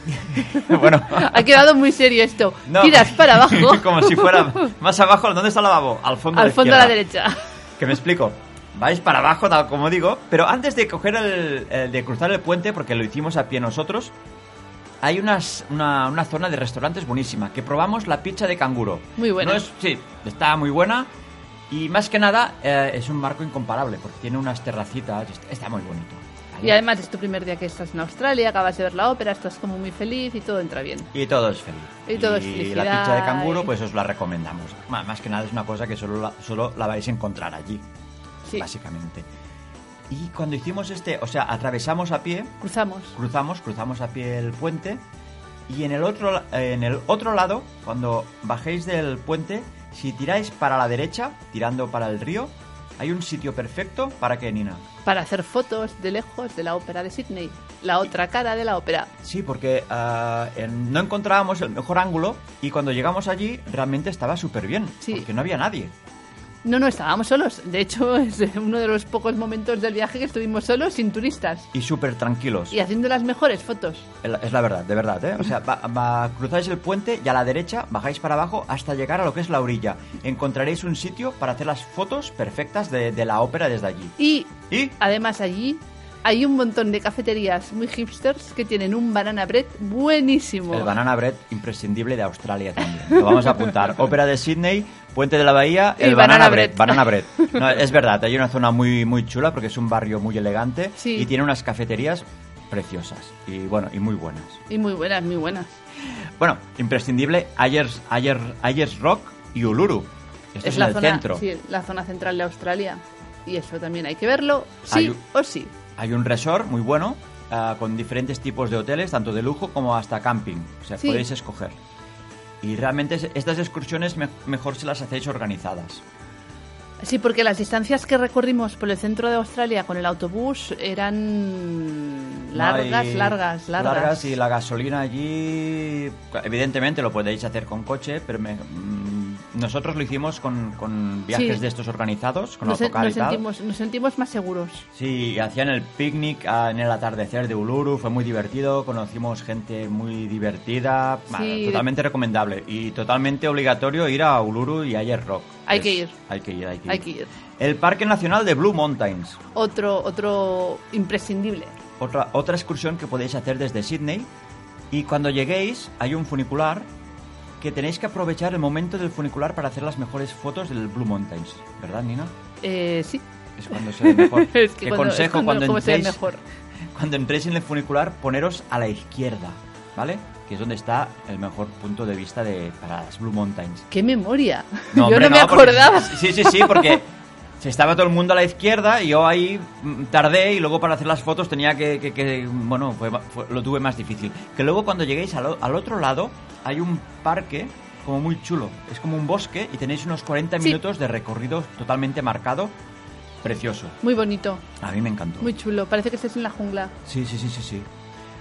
Speaker 1: bueno.
Speaker 3: Ha quedado muy serio esto.
Speaker 1: no,
Speaker 3: Tiras para abajo.
Speaker 1: Como si fuera más abajo. ¿Dónde está el lavabo? Al fondo,
Speaker 3: al fondo a la derecha.
Speaker 1: Que me explico. Vais para abajo, tal como digo, pero antes de coger el, el- de cruzar el puente, porque lo hicimos a pie nosotros, hay unas, una, una zona de restaurantes buenísima, que probamos la pizza de canguro.
Speaker 3: Muy buena.
Speaker 1: No es- sí, está muy buena. Y más que nada, eh, es un marco incomparable, porque tiene unas terracitas, está- muy bonito.
Speaker 3: Y además es tu primer día que estás en Australia, acabas de ver la ópera, estás como muy feliz y todo entra bien.
Speaker 1: Y todo es feliz.
Speaker 3: Y todo es
Speaker 1: la
Speaker 3: felicidad
Speaker 1: pizza de canguro,
Speaker 3: y-
Speaker 1: pues os la recomendamos. Más que nada es una cosa que solo la, solo la vais a encontrar allí,
Speaker 3: Sí.
Speaker 1: básicamente. Y cuando hicimos este, o sea, atravesamos a pie,
Speaker 3: Cruzamos.
Speaker 1: cruzamos, cruzamos a pie el puente y en el otro, la- en el otro lado, cuando bajéis del puente, si tiráis para la derecha, tirando para el río, hay un sitio perfecto para que Nina.
Speaker 3: Para hacer fotos de lejos de la ópera de Sydney. La otra cara de la ópera.
Speaker 1: Sí, porque ah, en- no encontrábamos el mejor ángulo y cuando llegamos allí realmente estaba súper bien,
Speaker 3: Sí.
Speaker 1: porque no había nadie.
Speaker 3: No, no, estábamos solos. De hecho, es uno de los pocos momentos del viaje que estuvimos solos, sin turistas.
Speaker 1: Y súper tranquilos.
Speaker 3: Y haciendo las mejores fotos.
Speaker 1: Es la verdad, de verdad, ¿eh? O sea, va- va- cruzáis el puente y a la derecha bajáis para abajo hasta llegar a lo que es la orilla. Encontraréis un sitio para hacer las fotos perfectas de, de la ópera desde allí.
Speaker 3: Y
Speaker 1: ¿Y?
Speaker 3: además allí hay un montón de cafeterías muy hipsters que tienen un banana bread buenísimo.
Speaker 1: El banana bread imprescindible de Australia también. Lo vamos a apuntar. Ópera de Sydney, Puente de la Bahía,
Speaker 3: Y
Speaker 1: el
Speaker 3: banana
Speaker 1: banana,
Speaker 3: bread.
Speaker 1: bread. Banana bread. No, es verdad, hay una zona muy, muy chula porque es un barrio muy elegante
Speaker 3: Sí.
Speaker 1: y tiene unas cafeterías preciosas y bueno y muy buenas.
Speaker 3: Y muy buenas, muy buenas.
Speaker 1: Bueno, imprescindible Ayers, Ayers, Ayers Rock y Uluru. Esto es,
Speaker 3: la
Speaker 1: en el
Speaker 3: zona,
Speaker 1: centro.
Speaker 3: sí, la zona central de Australia. Y eso también hay que verlo, sí o sí.
Speaker 1: Hay un resort muy bueno ah, con diferentes tipos de hoteles, tanto de lujo como hasta camping. O sea,
Speaker 3: Sí.
Speaker 1: podéis escoger. Y realmente es- estas excursiones me- mejor si las hacéis organizadas.
Speaker 3: Sí, porque las distancias que recorrimos por el centro de Australia con el autobús eran largas,
Speaker 1: No hay-
Speaker 3: largas, largas.
Speaker 1: y la gasolina allí, evidentemente lo podéis hacer con coche, pero me- mm, nosotros lo hicimos con, con viajes
Speaker 3: Sí.
Speaker 1: de estos organizados, con
Speaker 3: nos,
Speaker 1: autocar
Speaker 3: nos
Speaker 1: y tal.
Speaker 3: sentimos, nos sentimos más seguros.
Speaker 1: Sí, hacían el picnic ah, en el atardecer de Uluru, fue muy divertido, conocimos gente muy divertida,
Speaker 3: Sí.
Speaker 1: totalmente recomendable y totalmente obligatorio ir a Uluru y a Ayers Rock.
Speaker 3: Hay
Speaker 1: Es-
Speaker 3: que ir.
Speaker 1: Hay que ir, hay que ir.
Speaker 3: Hay que ir.
Speaker 1: El Parque Nacional de Blue Mountains,
Speaker 3: Otro, otro imprescindible.
Speaker 1: otra, otra excursión que podéis hacer desde Sydney y cuando lleguéis hay un funicular que tenéis que aprovechar el momento del funicular para hacer las mejores fotos del Blue Mountains, ¿verdad, Nina?
Speaker 3: Eh, sí.
Speaker 1: Es cuando se ve mejor.
Speaker 3: Es que
Speaker 1: Te
Speaker 3: cuando-
Speaker 1: consejo
Speaker 3: es cuando-
Speaker 1: cuando, entréis,
Speaker 3: mejor.
Speaker 1: cuando entréis en el funicular, poneros a la izquierda, ¿vale? Que es donde está el mejor punto de vista de, para las Blue Mountains.
Speaker 3: ¡Qué memoria!
Speaker 1: No,
Speaker 3: Yo
Speaker 1: hombre,
Speaker 3: no me
Speaker 1: porque-
Speaker 3: acordaba.
Speaker 1: sí, sí, sí, porque se estaba todo el mundo a la izquierda y yo ahí mm, tardé y luego para hacer las fotos tenía que... que- que- bueno, fue- fue- lo tuve más difícil. Que luego cuando lleguéis al, al otro lado hay un parque como muy chulo. Es como un bosque y tenéis unos 40
Speaker 3: Sí.
Speaker 1: minutos de recorrido totalmente marcado. Precioso.
Speaker 3: Muy bonito,
Speaker 1: A mí me encantó.
Speaker 3: muy chulo. Parece que estés en la jungla.
Speaker 1: Sí, sí, sí, sí, sí.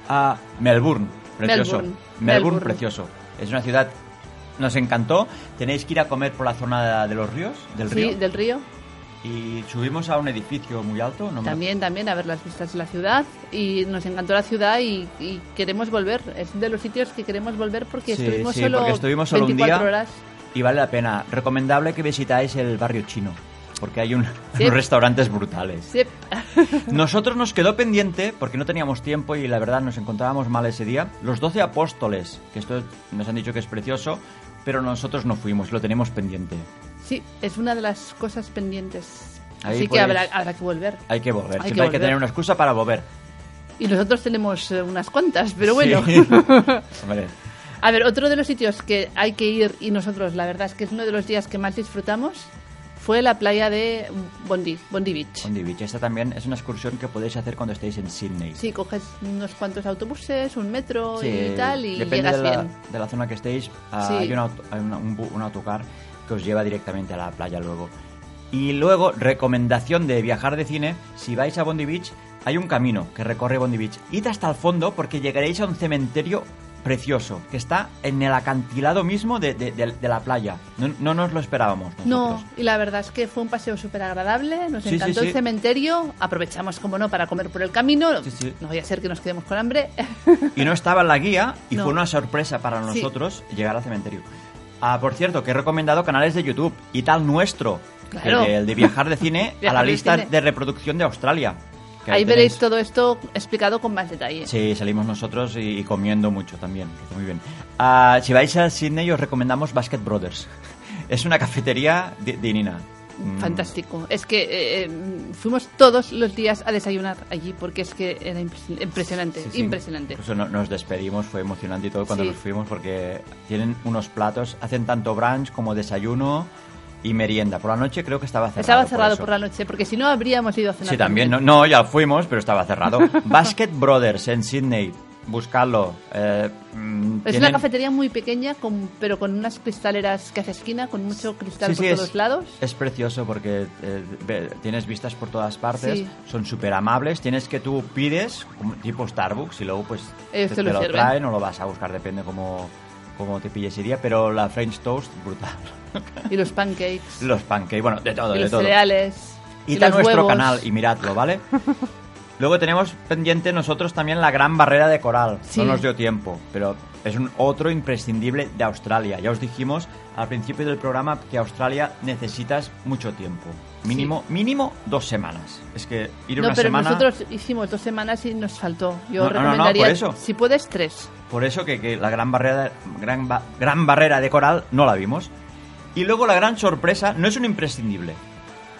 Speaker 1: Ah, Melbourne, precioso.
Speaker 3: Melbourne,
Speaker 1: Melbourne,
Speaker 3: Melbourne.
Speaker 1: precioso. Es una ciudad, nos encantó. Tenéis que ir a comer por la zona de los ríos, del
Speaker 3: Sí,
Speaker 1: río.
Speaker 3: del río.
Speaker 1: Y subimos a un edificio muy alto. No me-
Speaker 3: También, también, a ver las vistas de la ciudad. Y nos encantó la ciudad y, y queremos volver. Es de los sitios que queremos volver porque
Speaker 1: Sí,
Speaker 3: estuvimos
Speaker 1: sí,
Speaker 3: solo
Speaker 1: porque estuvimos solo un
Speaker 3: 24
Speaker 1: día.
Speaker 3: horas.
Speaker 1: Y vale la pena. Recomendable que visitáis el barrio chino. Porque hay un-
Speaker 3: Sí.
Speaker 1: unos restaurantes brutales.
Speaker 3: Sí.
Speaker 1: Nosotros nos quedó pendiente, porque no teníamos tiempo y la verdad nos encontrábamos mal ese día, los doce apóstoles, que esto nos han dicho que es precioso, pero nosotros no fuimos, lo tenemos pendiente.
Speaker 3: Sí, es una de las cosas pendientes.
Speaker 1: Ahí
Speaker 3: Así que habrá, habrá que volver.
Speaker 1: Hay que volver,
Speaker 3: Hay
Speaker 1: siempre
Speaker 3: que
Speaker 1: hay que
Speaker 3: volver.
Speaker 1: tener una excusa para volver.
Speaker 3: Y nosotros tenemos eh, unas cuantas, pero bueno.
Speaker 1: Sí.
Speaker 3: A ver, otro de los sitios que hay que ir y nosotros, la verdad es que es uno de los días que más disfrutamos, fue la playa de Bondi, Bondi Beach.
Speaker 1: Bondi Beach, esta también es una excursión que podéis hacer cuando estéis en Sydney.
Speaker 3: Sí, coges unos cuantos autobuses, un metro
Speaker 1: Sí,
Speaker 3: y tal, y
Speaker 1: depende
Speaker 3: llegas
Speaker 1: de la,
Speaker 3: bien.
Speaker 1: de la zona que estéis. ah,
Speaker 3: Sí.
Speaker 1: Hay, un, auto- hay un, un autocar que os lleva directamente a la playa luego. Y luego, recomendación de viajar de cine, si vais a Bondi Beach, hay un camino que recorre Bondi Beach. Id hasta el fondo porque llegaréis a un cementerio precioso que está en el acantilado mismo de, de- de- de la playa. No, no nos lo esperábamos nosotros.
Speaker 3: No, y la verdad es que fue un paseo súper agradable, nos
Speaker 1: Sí, sí,
Speaker 3: encantó
Speaker 1: sí.
Speaker 3: el cementerio, aprovechamos, como no, para comer por el camino,
Speaker 1: Sí, sí.
Speaker 3: no vaya a ser que nos quedemos con hambre.
Speaker 1: Y no estaba en la guía y
Speaker 3: No.
Speaker 1: fue una sorpresa para
Speaker 3: Sí.
Speaker 1: nosotros llegar al cementerio. Ah, por cierto, que he recomendado canales de YouTube y tal nuestro,
Speaker 3: Claro.
Speaker 1: el, de, el de viajar de cine a la
Speaker 3: de
Speaker 1: lista
Speaker 3: cine.
Speaker 1: de reproducción de Australia.
Speaker 3: Ahí veréis todo esto explicado con más detalle.
Speaker 1: Sí, salimos nosotros y, y comiendo mucho también, muy bien. Ah, si vais a Sydney os recomendamos Basket Brothers. Es una cafetería de, de Nina. Mm,
Speaker 3: Fantástico. Es que eh, eh, fuimos todos los días a desayunar allí porque es que era impres- impresionante,
Speaker 1: Sí, sí.
Speaker 3: impresionante.
Speaker 1: Incluso no- nos despedimos, fue emocionante y todo cuando
Speaker 3: Sí.
Speaker 1: nos fuimos porque tienen unos platos, hacen tanto brunch como desayuno y merienda. Por la noche creo que estaba cerrado.
Speaker 3: Estaba cerrado
Speaker 1: eso.
Speaker 3: por, la noche porque si no habríamos ido a cenar.
Speaker 1: Sí, también. No, no, ya fuimos, pero estaba cerrado. Basket Brothers en Sydney. Buscadlo. Eh, mm,
Speaker 3: Es
Speaker 1: tienen-
Speaker 3: una cafetería muy pequeña, con, pero con unas cristaleras que hace esquina, con mucho cristal
Speaker 1: Sí,
Speaker 3: por
Speaker 1: sí,
Speaker 3: todos
Speaker 1: es,
Speaker 3: lados.
Speaker 1: Es precioso porque eh, tienes vistas por todas partes,
Speaker 3: Sí.
Speaker 1: son súper amables. Tienes que tú pides, como tipo Starbucks, y luego pues
Speaker 3: Ellos
Speaker 1: te,
Speaker 3: te lo
Speaker 1: traen o lo vas a buscar, depende cómo, cómo te pilles ese día. Pero la French Toast, brutal.
Speaker 3: Y los pancakes.
Speaker 1: Los pancakes, bueno, de todo,
Speaker 3: y
Speaker 1: de
Speaker 3: los
Speaker 1: todo.
Speaker 3: cereales. Y
Speaker 1: a
Speaker 3: los
Speaker 1: nuestro
Speaker 3: huevos.
Speaker 1: canal y miradlo, ¿vale? Luego tenemos pendiente nosotros también la gran barrera de coral.
Speaker 3: Sí.
Speaker 1: No nos dio tiempo, pero es un otro imprescindible de Australia. Ya os dijimos al principio del programa que Australia necesitas mucho tiempo. Mínimo, mínimo dos semanas. Es que ir
Speaker 3: No,
Speaker 1: una
Speaker 3: pero
Speaker 1: semana.
Speaker 3: nosotros hicimos dos semanas y nos faltó. Yo
Speaker 1: No, no, no, no,
Speaker 3: recomendaría,
Speaker 1: por eso.
Speaker 3: si puedes, tres.
Speaker 1: Por eso que, que la gran barrera, gran, ba- gran barrera de coral no la vimos. Y luego la gran sorpresa, no es un imprescindible.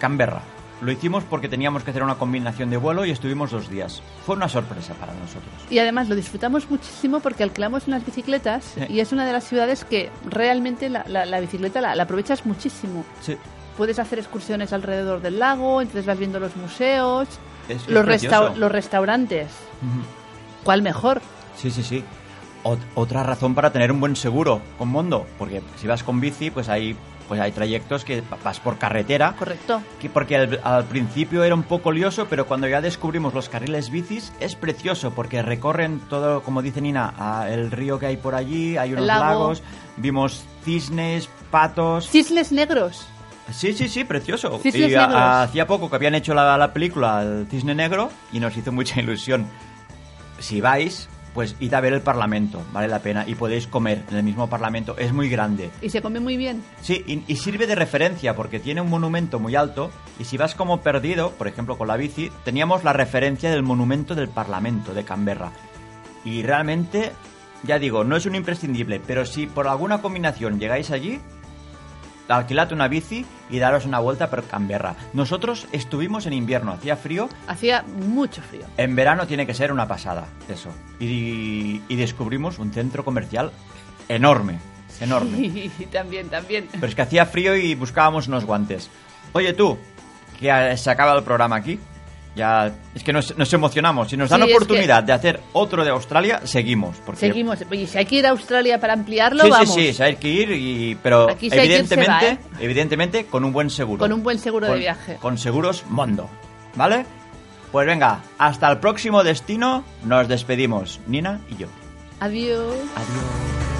Speaker 1: Canberra. Lo hicimos porque teníamos que hacer una combinación de vuelo y estuvimos dos días. Fue una sorpresa para nosotros.
Speaker 3: Y además lo disfrutamos muchísimo porque alquilamos unas bicicletas
Speaker 1: Sí.
Speaker 3: y es una de las ciudades que realmente la, la- la bicicleta la, la aprovechas muchísimo.
Speaker 1: Sí,
Speaker 3: Puedes hacer excursiones alrededor del lago, entonces vas viendo los museos,
Speaker 1: es, es
Speaker 3: los, los restaurantes. ¿Cuál mejor?
Speaker 1: Sí, sí, sí. Ot- otra razón para tener un buen seguro con Mondo, porque si vas con bici, pues hay, pues hay trayectos que vas por carretera,
Speaker 3: Correcto.
Speaker 1: que porque al, al principio era un poco lioso, pero cuando ya descubrimos los carriles bicis es precioso porque recorren todo, como dice Nina, el río que hay por allí, hay unos
Speaker 3: lago.
Speaker 1: lagos, vimos cisnes, patos.
Speaker 3: Cisnes negros.
Speaker 1: Sí, sí, sí, precioso.
Speaker 3: Cisnes
Speaker 1: y
Speaker 3: negros.
Speaker 1: hacía poco que habían hecho la, la película El Cisne Negro y nos hizo mucha ilusión. Si vais, pues id a ver el Parlamento, vale la pena. Y podéis comer en el mismo Parlamento, es muy grande.
Speaker 3: Y se come muy bien.
Speaker 1: Sí, y, y sirve de referencia porque tiene un monumento muy alto y si vas como perdido, por ejemplo con la bici, teníamos la referencia del monumento del Parlamento de Canberra. Y realmente ya digo, no es un imprescindible, pero si por alguna combinación llegáis allí, alquilad una bici y daros una vuelta por Canberra. Nosotros estuvimos en invierno, hacía frío,
Speaker 3: Hacía mucho frío.
Speaker 1: en verano tiene que ser una pasada, eso. Y, y descubrimos un centro comercial enorme, enorme.
Speaker 3: Y también, también.
Speaker 1: Pero es que hacía frío y buscábamos unos guantes. Oye tú, que se acaba el programa aquí. Ya, es que nos, nos emocionamos. Si nos dan
Speaker 3: Sí,
Speaker 1: oportunidad de hacer otro de Australia, seguimos. Porque
Speaker 3: Seguimos. Y si hay que ir a Australia para ampliarlo,
Speaker 1: Sí,
Speaker 3: vamos.
Speaker 1: sí, sí, hay que ir, y, pero
Speaker 3: Aquí sí
Speaker 1: evidentemente,
Speaker 3: va, ¿eh?
Speaker 1: evidentemente con un buen seguro.
Speaker 3: Con un buen seguro de viaje.
Speaker 1: Con seguros Mondo, ¿vale? Pues venga, hasta el próximo destino nos despedimos, Nina y yo.
Speaker 3: Adiós.
Speaker 1: Adiós.